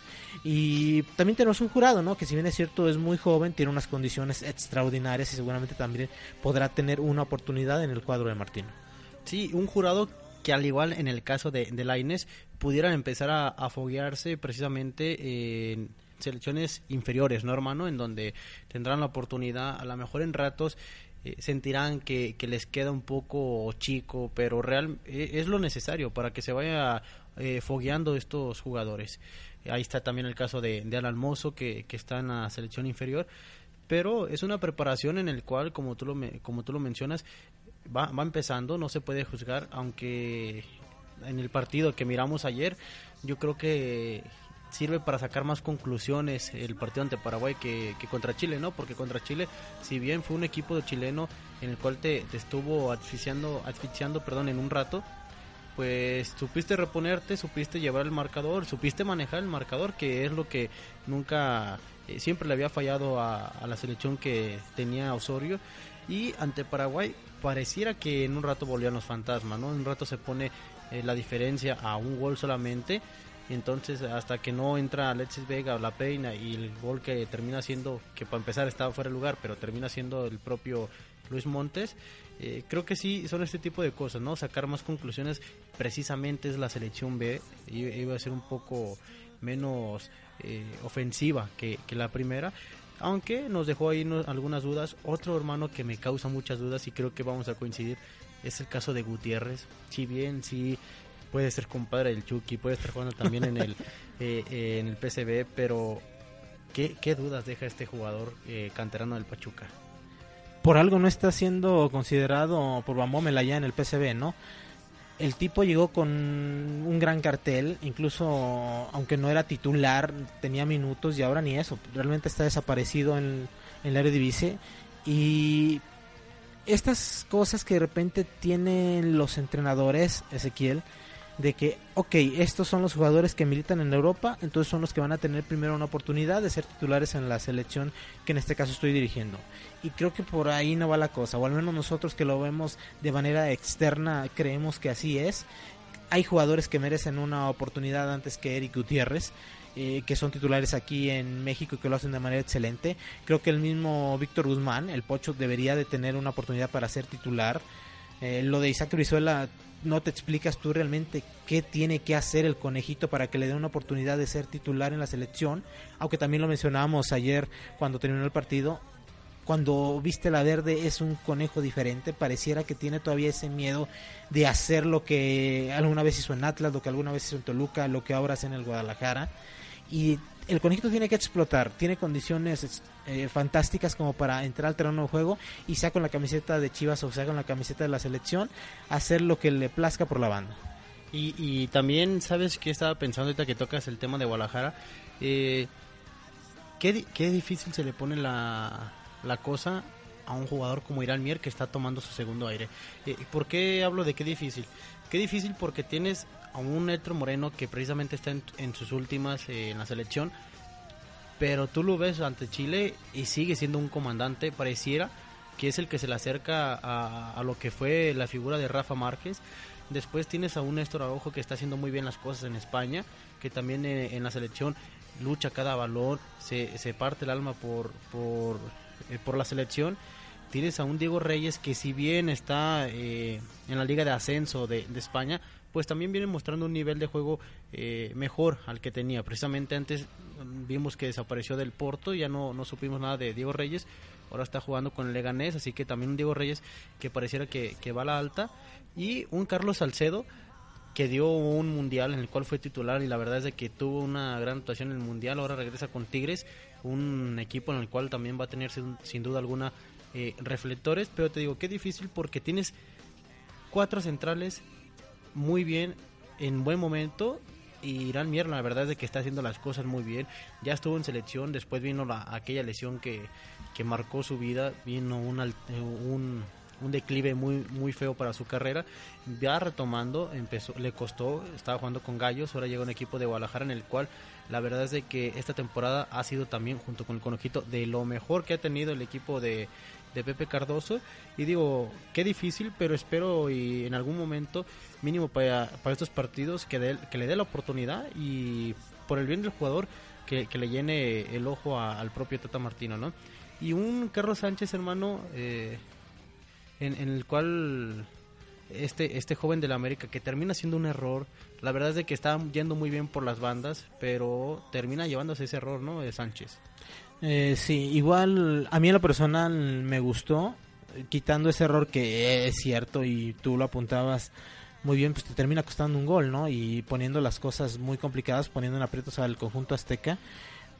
y también tenemos un jurado no que si bien es cierto es muy joven tiene unas condiciones extraordinarias y seguramente también podrá tener una oportunidad en el cuadro de Martino Sí, un jurado que al igual en el caso de, de Lainez pudieran empezar a, foguearse precisamente en selecciones inferiores, ¿no, hermano? En donde tendrán la oportunidad, a lo mejor en ratos eh, sentirán que, que les queda un poco chico, pero real eh, es lo necesario para que se vaya eh, fogueando estos jugadores. Ahí está también el caso de, de Alan que, que está en la selección inferior pero es una preparación en el cual como tú lo como tú lo mencionas va, va empezando no se puede juzgar aunque en el partido que miramos ayer yo creo que sirve para sacar más conclusiones el partido ante Paraguay que, que contra Chile no porque contra Chile si bien fue un equipo chileno en el cual te, estuvo asfixiando asfixiando perdón en un rato pues supiste reponerte, supiste llevar el marcador, supiste manejar el marcador, que es lo que nunca, eh, siempre le había fallado a la selección que tenía Osorio. Y ante Paraguay pareciera que en un rato volvían los fantasmas, ¿no? En un rato se pone eh, la diferencia a un gol solamente. Entonces hasta que no entra Alexis Vega o la peina y el gol que termina siendo, que para empezar estaba fuera de lugar, pero termina siendo el propio Luis Montes, eh, creo que sí son este tipo de cosas, ¿no? Sacar más conclusiones precisamente es la selección B, iba a ser un poco menos eh, ofensiva que, que la primera, aunque nos dejó ahí no- algunas dudas. Otro hermano que me causa muchas dudas y creo que vamos a coincidir es el caso de Gutiérrez. Si bien sí puede ser compadre del Chucky, puede estar jugando también en el eh, eh, en el PCB, pero ¿qué, qué dudas deja este jugador eh, canterano del Pachuca? por algo no está siendo considerado por Bamomel allá en el PCB, ¿no? El tipo llegó con un gran cartel, incluso aunque no era titular, tenía minutos y ahora ni eso, realmente está desaparecido en, en la Eredivisie. Y estas cosas que de repente tienen los entrenadores, Ezequiel, de que, ok, estos son los jugadores que militan en Europa, entonces son los que van a tener primero una oportunidad de ser titulares en la selección que en este caso estoy dirigiendo. Y creo que por ahí no va la cosa, o al menos nosotros que lo vemos de manera externa creemos que así es. Hay jugadores que merecen una oportunidad antes que Eric Gutiérrez, eh, que son titulares aquí en México y que lo hacen de manera excelente. Creo que el mismo Víctor Guzmán, el Pocho, debería de tener una oportunidad para ser titular. Eh, lo de Isaac Brizuela, no te explicas tú realmente qué tiene que hacer el conejito para que le dé una oportunidad de ser titular en la selección, aunque también lo mencionábamos ayer cuando terminó el partido. Cuando viste la verde es un conejo diferente, pareciera que tiene todavía ese miedo de hacer lo que alguna vez hizo en Atlas, lo que alguna vez hizo en Toluca, lo que ahora hace en el Guadalajara. Y el conejito tiene que explotar, tiene condiciones eh, fantásticas como para entrar al terreno de juego y sea con la camiseta de Chivas o sea con la camiseta de la selección, hacer lo que le plazca por la banda. Y, y también, ¿sabes qué estaba pensando ahorita que tocas el tema de Guadalajara? Eh, qué, qué difícil se le pone la, la cosa a un jugador como Irán Mier que está tomando su segundo aire. Eh, ¿Por qué hablo de qué difícil? Qué difícil porque tienes a un Netro Moreno que precisamente está en, en sus últimas eh, en la selección, pero tú lo ves ante Chile y sigue siendo un comandante, pareciera que es el que se le acerca a, a lo que fue la figura de Rafa Márquez. Después tienes a un Néstor Araujo que está haciendo muy bien las cosas en España, que también eh, en la selección lucha cada balón, se, se parte el alma por, por, eh, por la selección. Tienes a un Diego Reyes que si bien está eh, en la liga de ascenso de, de España, pues también viene mostrando un nivel de juego eh, mejor al que tenía. Precisamente antes mm, vimos que desapareció del Porto, ya no, no supimos nada de Diego Reyes, ahora está jugando con el Leganés, así que también un Diego Reyes que pareciera que, que va a la alta, y un Carlos Salcedo que dio un mundial en el cual fue titular y la verdad es de que tuvo una gran actuación en el mundial, ahora regresa con Tigres, un equipo en el cual también va a tener sin, sin duda alguna eh, reflectores, pero te digo, qué difícil porque tienes cuatro centrales muy bien, en buen momento. Y Irán Mier, la verdad es de que está haciendo las cosas muy bien. Ya estuvo en selección, después vino la, aquella lesión que, que marcó su vida, vino un, un, un declive muy, muy feo para su carrera. Ya retomando, empezó, le costó, estaba jugando con Gallos, ahora llega un equipo de Guadalajara en el cual la verdad es de que esta temporada ha sido también, junto con el Conojito, de lo mejor que ha tenido el equipo de, de Pepe Cardoso. Y digo, qué difícil, pero espero y en algún momento, mínimo para, para estos partidos, que, dé- que le dé la oportunidad y por el bien del jugador, que, que le llene el ojo al propio Tata Martino, ¿no? Y un Carlos Sánchez, hermano, eh, en, en el cual este, este joven de la América que termina siendo un error, la verdad es de que está yendo muy bien por las bandas, pero termina llevándose ese error, ¿no? De Sánchez. Eh, sí, igual a mí en lo personal me gustó, quitando ese error que es cierto y tú lo apuntabas muy bien, pues te termina costando un gol, ¿no? Y poniendo las cosas muy complicadas, poniendo en aprietos al conjunto azteca.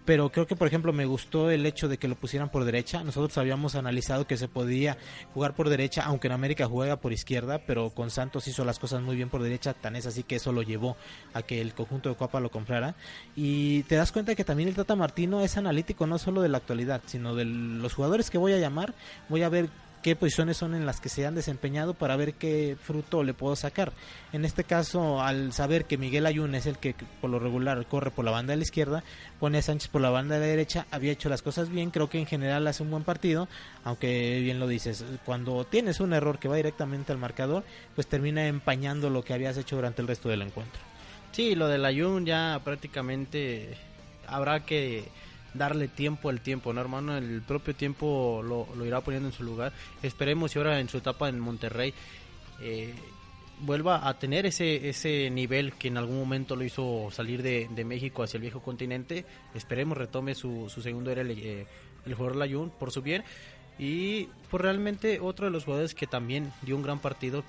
Pero creo que, por ejemplo, me gustó el hecho de que lo pusieran por derecha. Nosotros habíamos analizado que se podía jugar por derecha, aunque en América juega por izquierda, pero con Santos hizo las cosas muy bien por derecha, tan es así que eso lo llevó a que el conjunto de Copa lo comprara. Y te das cuenta que también el Tata Martino es analítico no solo de la actualidad, sino de los jugadores que voy a llamar, voy a ver qué posiciones son en las que se han desempeñado para ver qué fruto le puedo sacar. En este caso, al saber que Miguel Ayun es el que por lo regular corre por la banda de la izquierda, pone a Sánchez por la banda de la derecha, había hecho las cosas bien, creo que en general hace un buen partido, aunque bien lo dices, cuando tienes un error que va directamente al marcador, pues termina empañando lo que habías hecho durante el resto del encuentro. Sí, lo del Ayun ya prácticamente habrá que darle tiempo al tiempo, ¿no, hermano? El propio tiempo lo, lo irá poniendo en su lugar. Esperemos y ahora en su etapa en Monterrey eh, vuelva a tener ese, ese nivel que en algún momento lo hizo salir de, de México hacia el viejo continente. Esperemos retome su, su segundo era el, eh, jugador Layun por su bien. Y pues realmente otro de los jugadores que también dio un gran partido,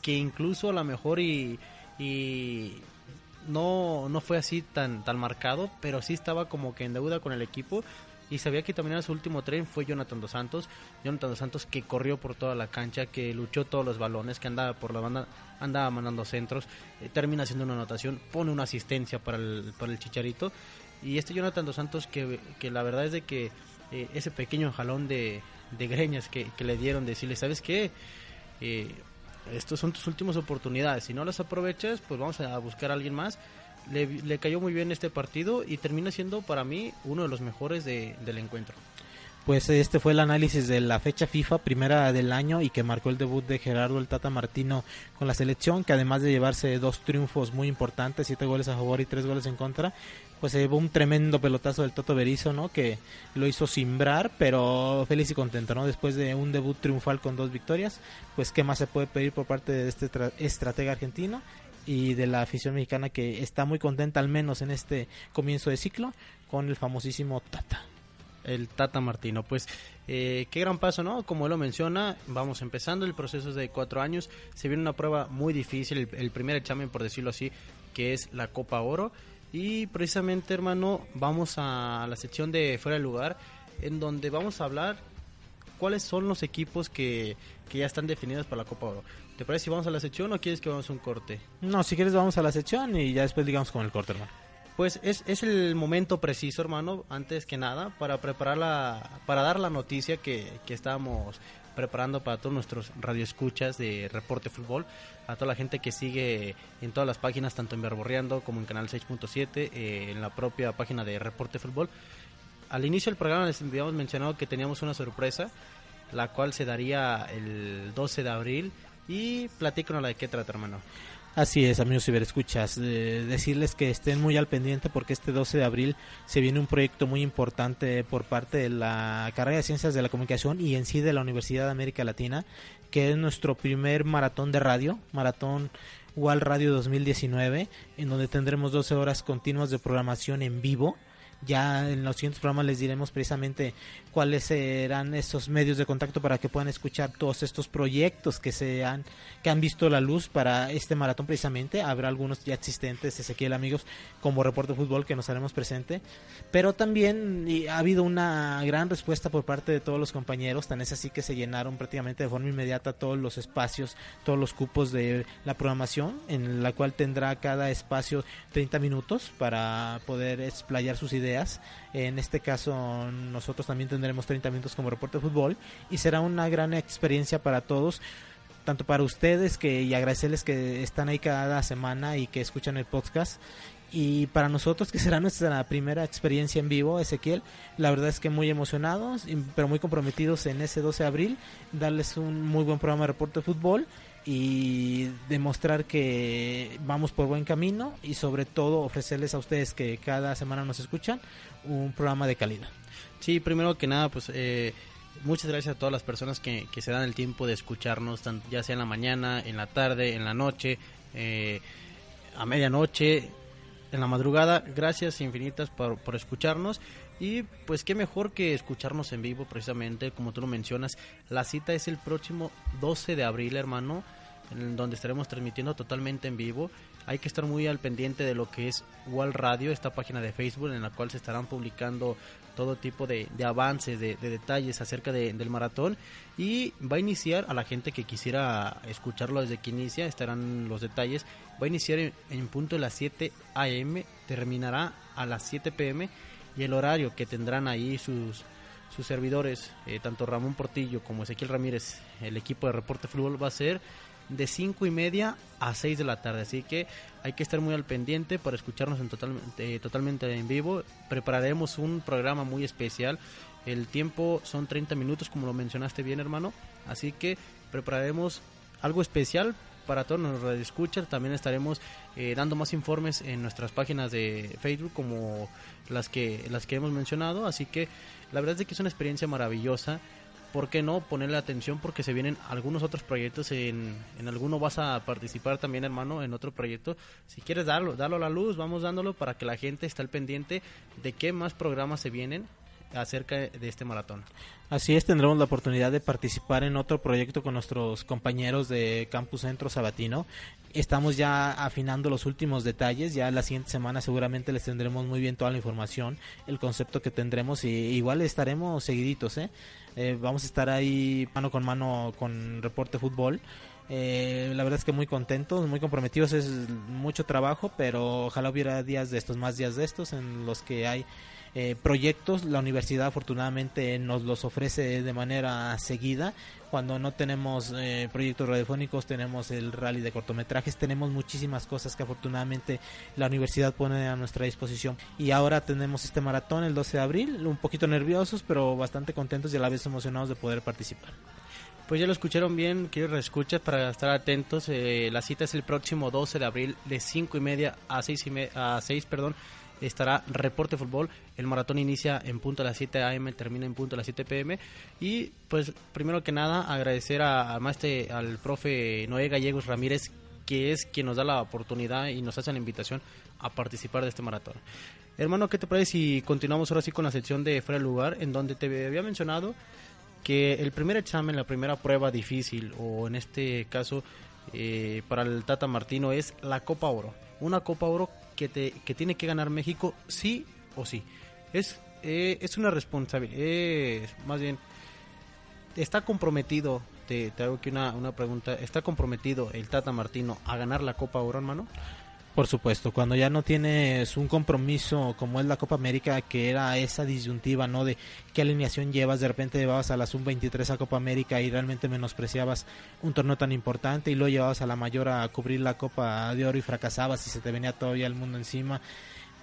que incluso a lo mejor y, y no, no fue así tan, tan marcado, pero sí estaba como que en deuda con el equipo y sabía que también era su último tren fue Jonathan Dos Santos. Jonathan Dos Santos que corrió por toda la cancha, que luchó todos los balones, que andaba por la banda, andaba mandando centros, eh, termina haciendo una anotación, pone una asistencia para el, para el Chicharito. Y este Jonathan Dos Santos que, que la verdad es de que eh, ese pequeño jalón de, de greñas que, que le dieron, decirle, ¿sabes qué? Eh, estos son tus últimas oportunidades. Si no las aprovechas, pues vamos a buscar a alguien más. Le, le cayó muy bien este partido y termina siendo para mí uno de los mejores de- del encuentro. Pues este fue el análisis de la fecha FIFA, primera del año, y que marcó el debut de Gerardo el Tata Martino con la selección, que además de llevarse dos triunfos muy importantes, siete goles a favor y tres goles en contra, pues se llevó un tremendo pelotazo del Toto Berizzo, ¿no? Que lo hizo simbrar, pero feliz y contento, ¿no? Después de un debut triunfal con dos victorias, pues qué más se puede pedir por parte de este tra- estratega argentino y de la afición mexicana que está muy contenta al menos en este comienzo de ciclo con el famosísimo Tata. El Tata Martino. Pues eh, qué gran paso, ¿no? Como lo menciona, vamos empezando, el proceso es de cuatro años, se viene una prueba muy difícil, el, primer examen, por decirlo así, que es la Copa Oro. Y precisamente, hermano, vamos a la sección de fuera de lugar, en donde vamos a hablar cuáles son los equipos que, que ya están definidos para la Copa Oro. ¿Te parece si vamos a la sección o quieres que vamos a un corte? No, si quieres vamos a la sección y ya después digamos con el corte, hermano. Pues es, el momento preciso, hermano, antes que nada, para preparar la, para dar la noticia que, que estábamos preparando para todos nuestros radioescuchas de Reporte Fútbol, a toda la gente que sigue en todas las páginas, tanto en Verborreando como en Canal 6.7, eh, en la propia página de Reporte Fútbol. Al inicio del programa les habíamos mencionado que teníamos una sorpresa, la cual se daría el 12 de abril. Y platícanos la de qué trata, hermano. Así es, amigos ciberescuchas, eh, decirles que estén muy al pendiente porque este 12 de abril se viene un proyecto muy importante por parte de la carrera de Ciencias de la Comunicación y en sí de la Universidad de América Latina, que es nuestro primer maratón de radio, maratón UAL Radio 2019, en donde tendremos 12 horas continuas de programación en vivo. Ya en los siguientes programas les diremos precisamente cuáles serán esos medios de contacto para que puedan escuchar todos estos proyectos que se han que han visto la luz para este maratón precisamente. Habrá algunos ya existentes, Ezequiel amigos, como Reporte Fútbol que nos haremos presente, pero también ha habido una gran respuesta por parte de todos los compañeros, tan es así que se llenaron prácticamente de forma inmediata todos los espacios, todos los cupos de la programación, en la cual tendrá cada espacio 30 minutos para poder explayar sus ideas en este caso, nosotros también tendremos 30 minutos como reporte de fútbol y será una gran experiencia para todos tanto para ustedes que y agradecerles que están ahí cada semana y que escuchan el podcast y para nosotros que será nuestra primera experiencia en vivo Ezequiel la verdad es que muy emocionados pero muy comprometidos en ese 12 de abril darles un muy buen programa de reporte de fútbol y demostrar que vamos por buen camino y sobre todo ofrecerles a ustedes que cada semana nos escuchan un programa de calidad. Sí, primero que nada, pues eh, muchas gracias a todas las personas que, que se dan el tiempo de escucharnos, ya sea en la mañana, en la tarde, en la noche, eh, a medianoche, en la madrugada. Gracias infinitas por, por escucharnos. Y pues qué mejor que escucharnos en vivo precisamente, como tú lo mencionas. La cita es el próximo 12 de abril, hermano, en donde estaremos transmitiendo totalmente en vivo. Hay que estar muy al pendiente de lo que es Wall Radio, esta página de Facebook en la cual se estarán publicando todo tipo de, de avances, de, de, detalles acerca de, del maratón. Y va a iniciar, a la gente que quisiera escucharlo desde que inicia, estarán los detalles. Va a iniciar en, en punto de las 7 a.m., terminará a las 7 p.m y el horario que tendrán ahí sus, sus servidores, eh, tanto Ramón Portillo como Ezequiel Ramírez, el equipo de Reporte Fútbol va a ser de 5 y media a 6 de la tarde. Así que hay que estar muy al pendiente para escucharnos en totalmente, totalmente en vivo. Prepararemos un programa muy especial. El tiempo son 30 minutos, como lo mencionaste bien, hermano. Así que prepararemos algo especial para todos los escuchas También estaremos eh, dando más informes en nuestras páginas de Facebook como las que las que hemos mencionado. Así que la verdad es que es una experiencia maravillosa. ¿Por qué no ponerle atención? Porque se vienen algunos otros proyectos. En, en alguno vas a participar también, hermano, en otro proyecto. Si quieres darlo, darlo a la luz, vamos dándolo para que la gente esté al pendiente de qué más programas se vienen acerca de este maratón. Así es, tendremos la oportunidad de participar en otro proyecto con nuestros compañeros de Campus Centro Sabatino. Estamos ya afinando los últimos detalles, ya la siguiente semana seguramente les tendremos muy bien toda la información, el concepto que tendremos y igual estaremos seguiditos, ¿eh? Eh, vamos a estar ahí mano con mano con Reporte Fútbol. Eh, la verdad es que muy contentos, muy comprometidos, es mucho trabajo, pero ojalá hubiera días de estos, más días de estos, en los que hay eh, proyectos. La universidad afortunadamente nos los ofrece de manera seguida. Cuando no tenemos eh, proyectos radiofónicos, tenemos el rally de cortometrajes, tenemos muchísimas cosas que afortunadamente la universidad pone a nuestra disposición. Y ahora tenemos este maratón el 12 de abril, un poquito nerviosos, pero bastante contentos y a la vez emocionados de poder participar. Pues ya lo escucharon bien, quiero reescuchas para estar atentos. Eh, la cita es el próximo 12 de abril de 5 y media a 6, y a 6 perdón, estará Reporte Fútbol. El maratón inicia en punto a las 7 am, termina en punto a las 7 pm. Y pues primero que nada agradecer a, a al profe Noé Gallegos Ramírez que es quien nos da la oportunidad y nos hace la invitación a participar de este maratón. Hermano, ¿qué te parece si continuamos ahora sí con la sección de fuera de lugar, en donde te había mencionado que el primer examen, la primera prueba difícil, o en este caso eh, para el Tata Martino, es la Copa Oro. una Copa Oro que, te, que tiene que ganar México sí o sí. Es, eh, es una responsabilidad, más bien, está comprometido, te, te hago aquí una, una pregunta, ¿está comprometido el Tata Martino a ganar la Copa Oro, hermano? Por supuesto, cuando ya no tienes un compromiso como es la Copa América, que era esa disyuntiva, ¿no? De qué alineación llevas, de repente llevabas a la Sub-23 a Copa América y realmente menospreciabas un torneo tan importante y luego llevabas a la mayor a cubrir la Copa de Oro y fracasabas y se te venía todavía el mundo encima.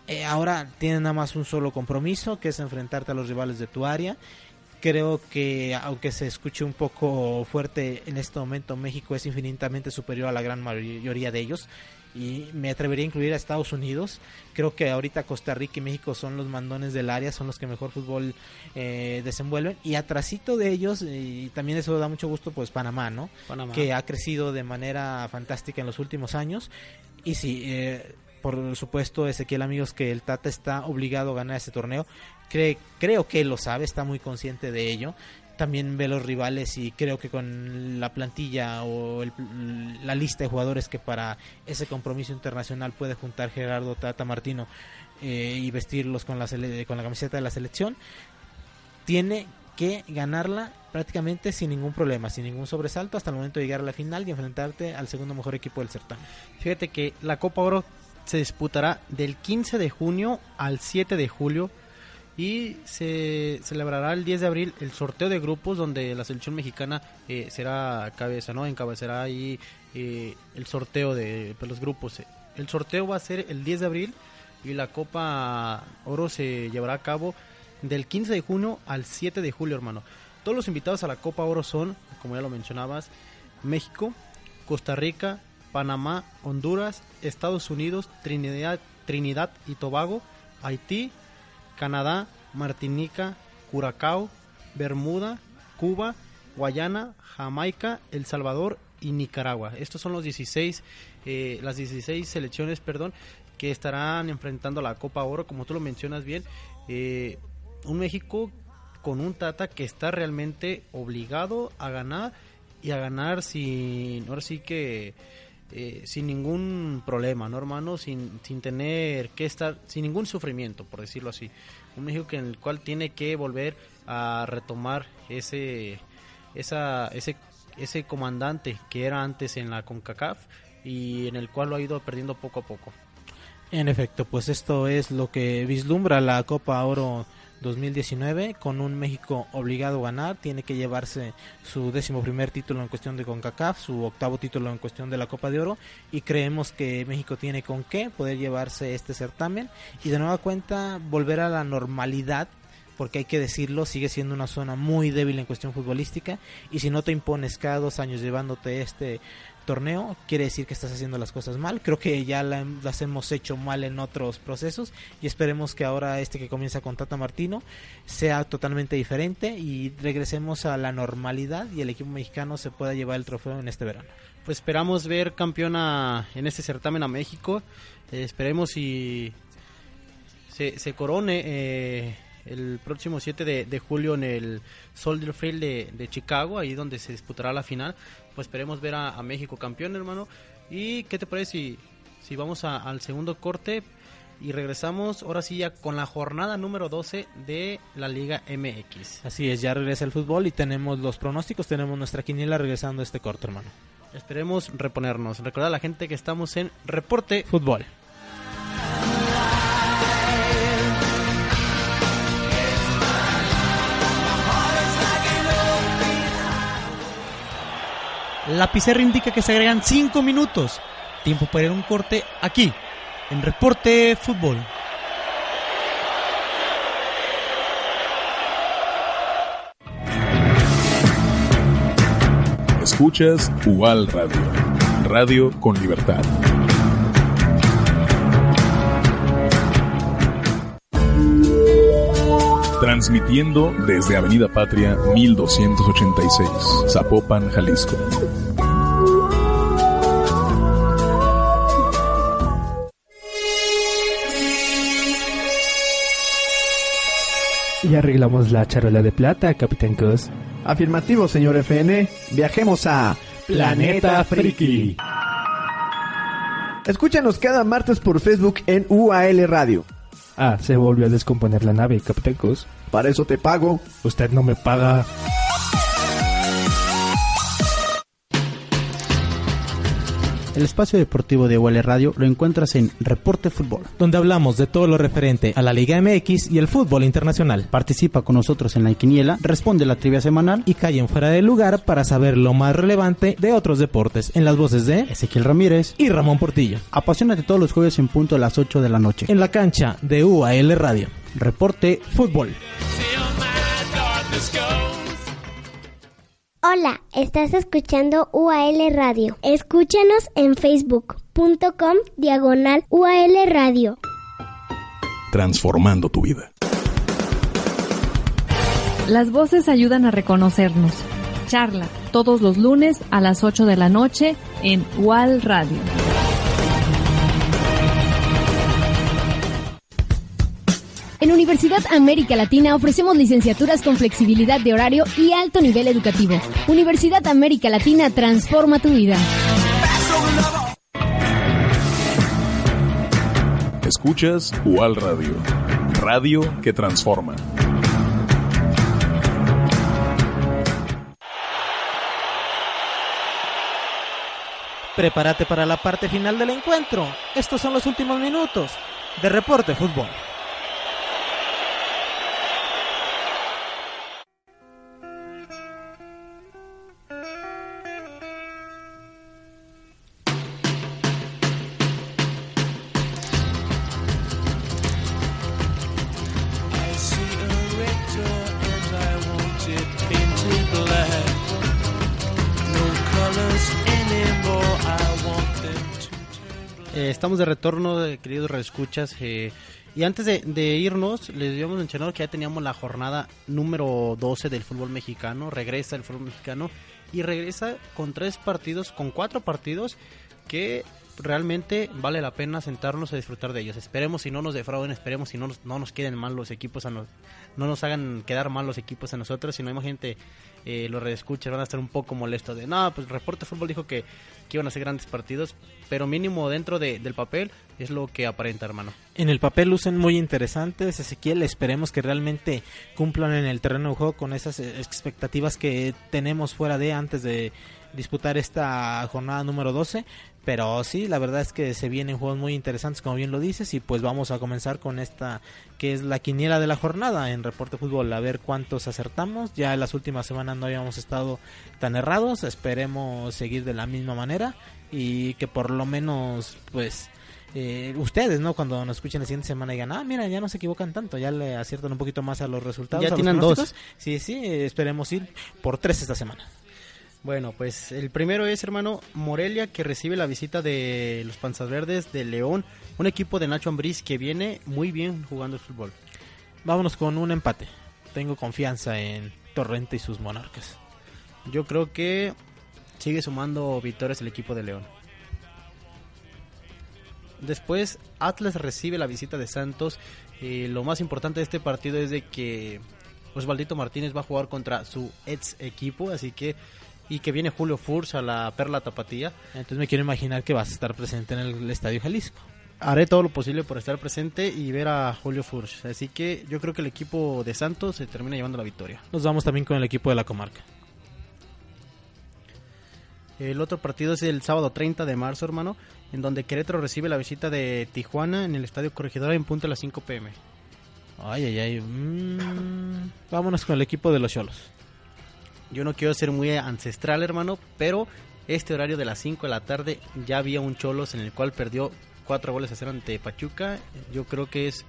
Eh, ahora tienes nada más un solo compromiso, que es enfrentarte a los rivales de tu área creo que aunque se escuche un poco fuerte en este momento México es infinitamente superior a la gran mayoría de ellos y me atrevería a incluir a Estados Unidos. Creo que ahorita Costa Rica y México son los mandones del área, son los que mejor fútbol eh, desenvuelven. Y atrasito de ellos, y también eso da mucho gusto, pues Panamá, ¿no? Que ha crecido de manera fantástica en los últimos años. Y sí, eh, por supuesto, Ezequiel, amigos, que el Tata está obligado a ganar ese torneo. creo que lo sabe, está muy consciente de ello también ve los rivales y creo que con la plantilla o la lista de jugadores que para ese compromiso internacional puede juntar Gerardo Tata Martino eh, y vestirlos con la, con la camiseta de la selección, tiene que ganarla prácticamente sin ningún problema, sin ningún sobresalto hasta el momento de llegar a la final y enfrentarte al segundo mejor equipo del certamen. Fíjate que la Copa Oro se disputará del 15 de junio al 7 de julio y se celebrará el 10 de abril el sorteo de grupos donde la selección mexicana eh, será cabeza, ¿no? Encabezará ahí eh, el sorteo de, los grupos. El sorteo va a ser el 10 de abril y la Copa Oro se llevará a cabo del 15 de junio al 7 de julio, hermano. Todos los invitados a la Copa Oro son, como ya lo mencionabas, México, Costa Rica, Panamá, Honduras, Estados Unidos, Trinidad, Trinidad y Tobago, Haití, Canadá, Martinica, Curacao, Bermuda, Cuba, Guayana, Jamaica, El Salvador y Nicaragua. Estos son los 16, eh, las 16 selecciones, perdón, que estarán enfrentando la Copa Oro, como tú lo mencionas bien. Eh, un México con un Tata que está realmente obligado a ganar y a ganar sin, ahora sí que eh, sin ningún problema, ¿no, hermano? Sin, sin tener que estar, sin ningún sufrimiento, por decirlo así. Un México en el cual tiene que volver a retomar ese, esa, ese, ese comandante que era antes en la CONCACAF y en el cual lo ha ido perdiendo poco a poco. En efecto, pues esto es lo que vislumbra la Copa Oro 2019 con un México obligado a ganar, tiene que llevarse su décimo primer título en cuestión de CONCACAF, su octavo título en cuestión de la Copa de Oro y creemos que México tiene con qué poder llevarse este certamen. Y de nueva cuenta volver a la normalidad porque hay que decirlo, sigue siendo una zona muy débil en cuestión futbolística y si no te impones cada dos años llevándote este torneo, quiere decir que estás haciendo las cosas mal. Creo que ya las hemos hecho mal en otros procesos y esperemos que ahora este que comienza con Tata Martino sea totalmente diferente y regresemos a la normalidad y el equipo mexicano se pueda llevar el trofeo en este verano. Pues esperamos ver campeona en este certamen a México. Eh, esperemos y se, se corone. Eh, el próximo 7 de, julio en el Soldier Field de, Chicago, ahí donde se disputará la final. Pues esperemos ver a, México campeón, hermano. ¿Y qué te parece si, si vamos al segundo corte y regresamos ahora sí ya con la jornada número 12 de la Liga MX? Así es, ya regresa el fútbol y tenemos los pronósticos, tenemos nuestra quiniela regresando a este corte, hermano. Esperemos reponernos. Recordar a la gente que estamos en Reporte Fútbol. La pizarra indica que se agregan 5 minutos. Tiempo para ir a un corte aquí, en Reporte Fútbol. Escuchas UAL Radio, radio con libertad. Transmitiendo desde Avenida Patria 1286, Zapopan, Jalisco. Y arreglamos la charola de plata, Capitán Cos. Afirmativo, señor FN. Viajemos a Planeta Friki. Escúchanos cada martes por Facebook en UAL Radio. Ah, se volvió a descomponer la nave, Capitán Cos. Para eso te pago. Usted no me paga. El espacio deportivo de UL Radio lo encuentras en Reporte Fútbol. donde hablamos de todo lo referente a la Liga MX y el fútbol internacional. Participa con nosotros en la quiniela, responde la trivia semanal Y callen fuera del lugar para saber lo más relevante de otros deportes en las voces de Ezequiel Ramírez. y Ramón Portillo. Apasionate todos los jueves en punto a las 8 de la noche. En la cancha de UAL Radio. Reporte Fútbol. Hola, estás escuchando UAL Radio. Escúchanos en facebook.com diagonal UAL Radio. Transformando tu vida. Las voces ayudan a reconocernos. Charla todos los lunes a las 8 de la noche en UAL Radio. En Universidad América Latina ofrecemos licenciaturas con flexibilidad de horario y alto nivel educativo. Universidad América Latina transforma tu vida. Escuchas UAL Radio. Radio que transforma. Prepárate para la parte final del encuentro. Estos son los últimos minutos de Reporte Fútbol. Estamos de retorno, eh, queridos reescuchas. eh, y antes de, irnos, les habíamos mencionado que ya teníamos la jornada número 12 del fútbol mexicano. Regresa el fútbol mexicano y regresa con tres partidos, con cuatro partidos que realmente vale la pena sentarnos a disfrutar de ellos. Esperemos si no nos defrauden, esperemos si no nos, no nos queden mal los equipos, a nos- no nos hagan quedar mal los equipos a nosotros, si no imagínate eh, los redescuchas van a estar un poco molestos de, no, pues Reporte Fútbol dijo que, que iban a ser grandes partidos, pero mínimo dentro de- del papel es lo que aparenta, hermano. En el papel lucen muy interesantes, Ezequiel, esperemos que realmente cumplan en el terreno de juego con esas eh, expectativas que tenemos fuera de antes de disputar esta jornada número 12, pero sí, la verdad es que se vienen juegos muy interesantes, como bien lo dices, y pues vamos a comenzar con esta que es la quiniela de la jornada en Reporte Fútbol, a ver cuántos acertamos, ya en las últimas semanas no habíamos estado tan errados, esperemos seguir de la misma manera y que por lo menos pues eh, ustedes, ¿no? Cuando nos escuchen la siguiente semana digan, ah, mira, ya no se equivocan tanto, ya le aciertan un poquito más a los resultados. Ya a tienen dos. Sí, sí, esperemos ir por tres esta semana. Bueno, pues el primero es, hermano, Morelia, que recibe la visita de los Panzas Verdes de León, un equipo de Nacho Ambriz que viene muy bien jugando el fútbol. Vámonos con un empate. Tengo confianza en Torrente y sus monarcas. Yo creo que sigue sumando victorias el equipo de León. Después, Atlas recibe la visita de Santos. Eh, lo más importante de este partido es de que Osvaldito Martínez va a jugar contra su ex equipo, así que y que viene Julio Furs a la Perla Tapatía. Entonces me quiero imaginar que vas a estar presente en el Estadio Jalisco. Haré todo lo posible por estar presente y ver a Julio Furs. Así que yo creo que el equipo de Santos se termina llevando la victoria. Nos vamos también con el equipo de la comarca. El otro partido es el sábado 30 de marzo, hermano, en donde Querétaro recibe la visita de Tijuana en el Estadio Corregidora en punto a las 5 pm. Ay, ay, ay. mm, vámonos con el equipo de los Cholos. Yo no quiero ser muy ancestral, hermano, pero este horario de las 5 de la tarde ya había un Cholos en el cual perdió 4 goles a 0 ante Pachuca. Yo creo que es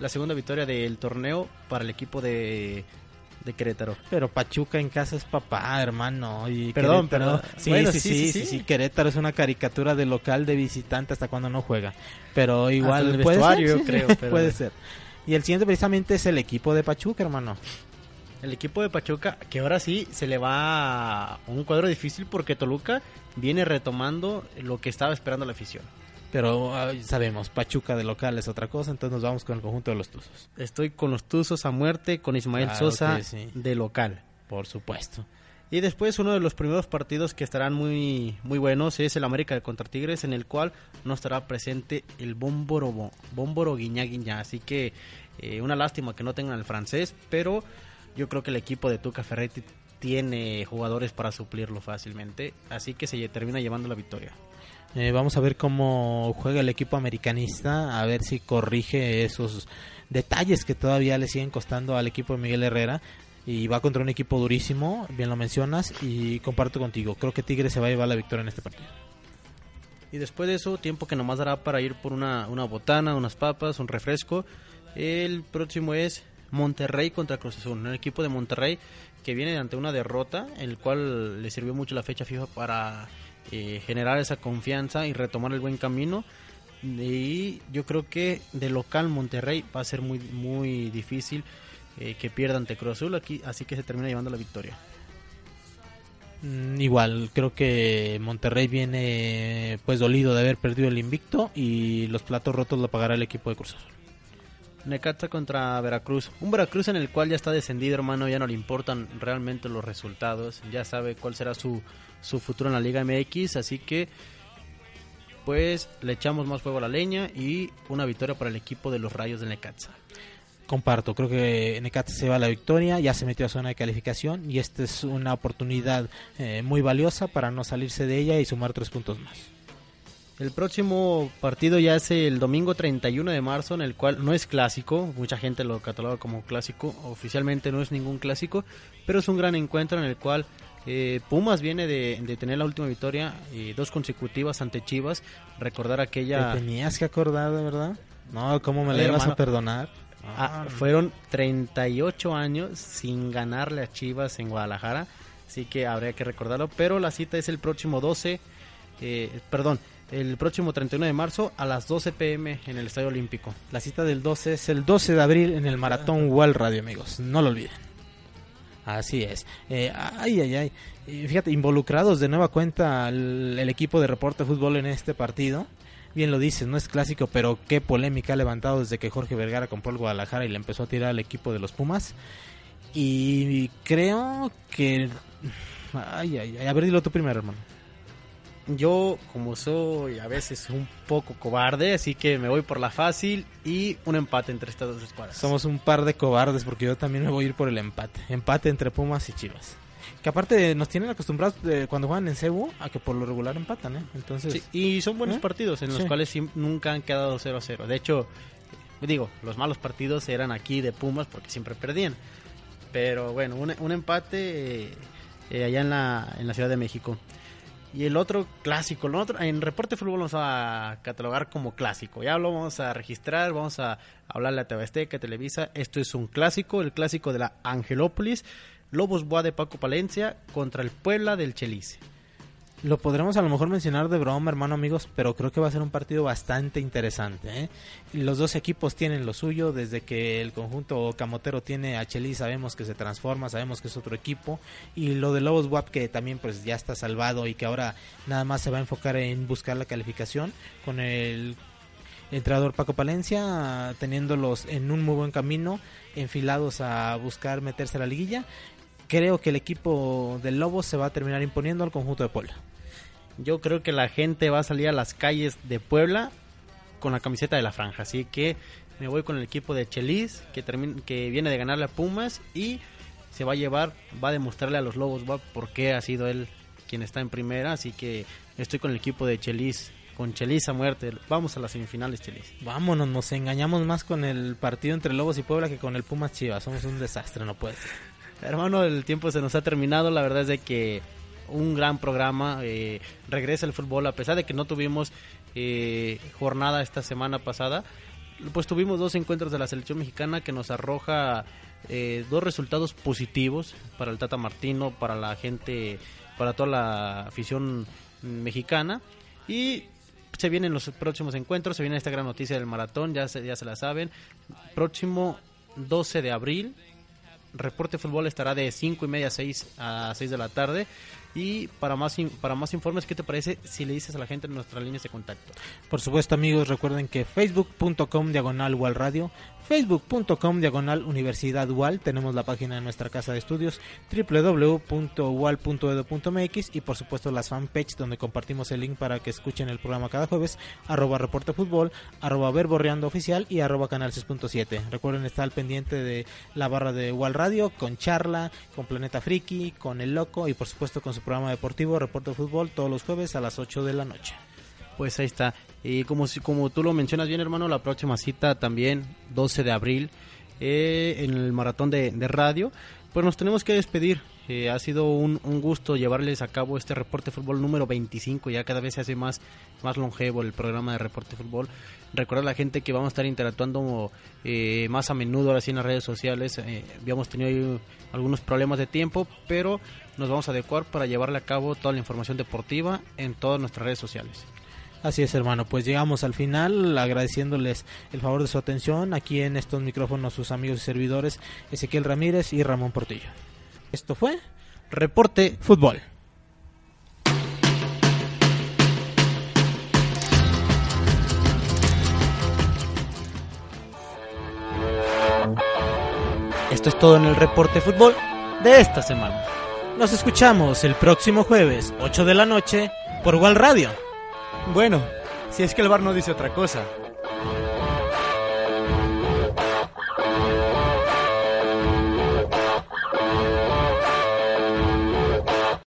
la segunda victoria del torneo para el equipo de, de Querétaro. Pero Pachuca en casa es papá, hermano. Y Perdón, Querétaro- perdón. Sí, Bueno, sí, sí, sí, sí, sí, sí. sí, Querétaro es una caricatura de local de visitante hasta cuando no juega. Pero igual puede vestuario, ser, yo creo, pero- puede ser. Y el siguiente precisamente es el equipo de Pachuca, hermano. El equipo de Pachuca, que ahora sí se le va a un cuadro difícil porque Toluca viene retomando lo que estaba esperando la afición. Pero sabemos, Pachuca de local es otra cosa, entonces nos vamos con el conjunto de los Tuzos. Estoy con los Tuzos a muerte, con Ismael Claro Sosa sí. de local. Por supuesto. Y después uno de los primeros partidos que estarán muy muy buenos es el América contra Tigres en el cual no estará presente el Bómboro Bómboro Guiñá Guiñá, así que eh, una lástima que no tengan el francés, pero yo creo que el equipo de Tuca Ferretti tiene jugadores para suplirlo fácilmente, así que se termina llevando la victoria. Eh, vamos a ver cómo juega el equipo americanista, a ver si corrige esos detalles que todavía le siguen costando al equipo de Miguel Herrera. Y va contra un equipo durísimo, bien lo mencionas, y comparto contigo. Creo que Tigre se va a llevar la victoria en este partido. Y después de eso, tiempo que nomás dará para ir por una, una botana, unas papas, un refresco. El próximo es Monterrey contra Cruz Azul, un equipo de Monterrey que viene ante una derrota, el cual le sirvió mucho la fecha FIFA para eh, generar esa confianza y retomar el buen camino. Y yo creo que de local Monterrey va a ser muy muy difícil eh, que pierda ante Cruz Azul aquí, así que se termina llevando la victoria. Mm, igual, creo que Monterrey viene pues dolido de haber perdido el invicto y los platos rotos lo pagará el equipo de Cruz Azul. Necaxa contra Veracruz. Un Veracruz en el cual ya está descendido, hermano. Ya no le importan realmente los resultados. Ya sabe cuál será su, su futuro en la Liga MX. Así que, pues, le echamos más fuego a la leña y una victoria para el equipo de los Rayos de Necaxa. Comparto, creo que Necaxa se va a la victoria, ya se metió a zona de calificación y esta es una oportunidad eh, muy valiosa para no salirse de ella y sumar tres puntos más. El próximo partido ya es el domingo 31 de marzo, en el cual no es clásico, mucha gente lo cataloga como clásico, oficialmente no es ningún clásico, pero es un gran encuentro en el cual eh, Pumas viene de, de, tener la última victoria, eh, dos consecutivas ante Chivas, recordar aquella... Te tenías que acordar, de verdad. No, ¿cómo me le ibas a perdonar? Ah, fueron 38 años sin ganarle a Chivas en Guadalajara, así que habría que recordarlo, pero la cita es el próximo 12, eh, perdón, el próximo 31 de marzo a las 12 pm en el Estadio Olímpico. La cita del 12 es el 12 de abril en el Maratón Wall Radio, amigos. No lo olviden. Así es. Eh, ay, ay, ay. Fíjate, involucrados de nueva cuenta el, el, equipo de Reporte Fútbol en este partido. Bien lo dices, no es clásico, pero qué polémica ha levantado desde que Jorge Vergara compró el Guadalajara y le empezó a tirar al equipo de los Pumas. Y creo que... Ay, ay, ay. A ver, dilo tú primero, hermano yo como soy a veces un poco cobarde, así que me voy por la fácil y un empate entre estas dos escuadras. Somos un par de cobardes porque yo también me voy a ir por el empate. Empate entre Pumas y Chivas. Que aparte nos tienen acostumbrados de, cuando juegan en Cebu a que por lo regular empatan, ¿eh? Entonces, sí, y son buenos ¿eh? partidos en los sí. cuales nunca han quedado 0 a 0. De hecho, digo, los malos partidos eran aquí de Pumas porque siempre perdían. Pero bueno, un, un empate eh, allá en la, en la Ciudad de México. Y el otro clásico, el otro, en Reporte Fútbol vamos a catalogar como clásico. Ya lo vamos a registrar, vamos a hablarle a TV Azteca, Televisa. Esto es un clásico, el clásico de la Angelópolis. Lobos Boa de Paco Palencia contra el Puebla del Chelice. Lo podremos a lo mejor mencionar de broma, hermano amigos, pero creo que va a ser un partido bastante interesante. ¿eh? Los dos equipos tienen lo suyo, desde que el conjunto camotero tiene a Chelis, sabemos que se transforma, sabemos que es otro equipo, y lo de Lobos WAP que también pues ya está salvado y que ahora nada más se va a enfocar en buscar la calificación con el entrenador Paco Palencia teniéndolos en un muy buen camino, enfilados a buscar meterse a la liguilla. Creo que el equipo del Lobos se va a terminar imponiendo al conjunto de Puebla. Yo creo que la gente va a salir a las calles de Puebla con la camiseta de la franja. Así que me voy con el equipo de Chelis, que, que viene de ganarle a Pumas y se va a llevar, va a demostrarle a los Lobos va, por qué ha sido él quien está en primera. Así que estoy con el equipo de Chelis, con Chelis a muerte. Vamos a las semifinales, Chelis. Vámonos, nos engañamos más con el partido entre Lobos y Puebla que con el Pumas Chivas. Somos un desastre, no puede ser. Hermano, el tiempo se nos ha terminado. La verdad es de que un gran programa. Eh, regresa el fútbol, a pesar de que no tuvimos eh, jornada esta semana pasada. Pues tuvimos dos encuentros de la selección mexicana que nos arroja eh, dos resultados positivos para el Tata Martino, para la gente, para toda la afición mexicana. Y se vienen los próximos encuentros, se viene esta gran noticia del maratón, ya se, ya se la saben. Próximo 12 de abril, Reporte Fútbol estará de 5 y media a 6, a 6 de la tarde Y para más, para más informes, ¿qué te parece si le dices a la gente en nuestras líneas de contacto? Por supuesto, amigos, recuerden que facebook.com diagonal UAL Radio, facebook.com diagonal Universidad UAL, tenemos la página de nuestra casa de estudios, www.ual.edu.mx y por supuesto las fanpage donde compartimos el link para que escuchen el programa cada jueves, arroba reporte fútbol, arroba verborreando oficial y arroba canal 6.7. Recuerden estar al pendiente de la barra de UAL Radio con charla, con Planeta Friki, con El Loco y por supuesto con su programa deportivo Reporte Fútbol todos los jueves a las 8 de la noche. Pues ahí está. Y como, como tú lo mencionas bien, hermano, la próxima cita también, 12 de abril, eh, en el maratón de, radio. Pues nos tenemos que despedir. Eh, ha sido un, un gusto llevarles a cabo este reporte fútbol número 25. Ya cada vez se hace más, más longevo el programa de reporte fútbol. Recordar a la gente que vamos a estar interactuando eh, más a menudo ahora sí en las redes sociales. Eh, habíamos tenido ahí algunos problemas de tiempo, pero nos vamos a adecuar para llevarle a cabo toda la información deportiva en todas nuestras redes sociales. Así es, hermano. Pues llegamos al final agradeciéndoles el favor de su atención. Aquí en estos micrófonos sus amigos y servidores Ezequiel Ramírez y Ramón Portillo. Esto fue Reporte Fútbol. Esto es todo en el reporte fútbol de esta semana. Nos escuchamos el próximo jueves, 8 de la noche, por Wal Radio. Bueno, si es que el bar no dice otra cosa.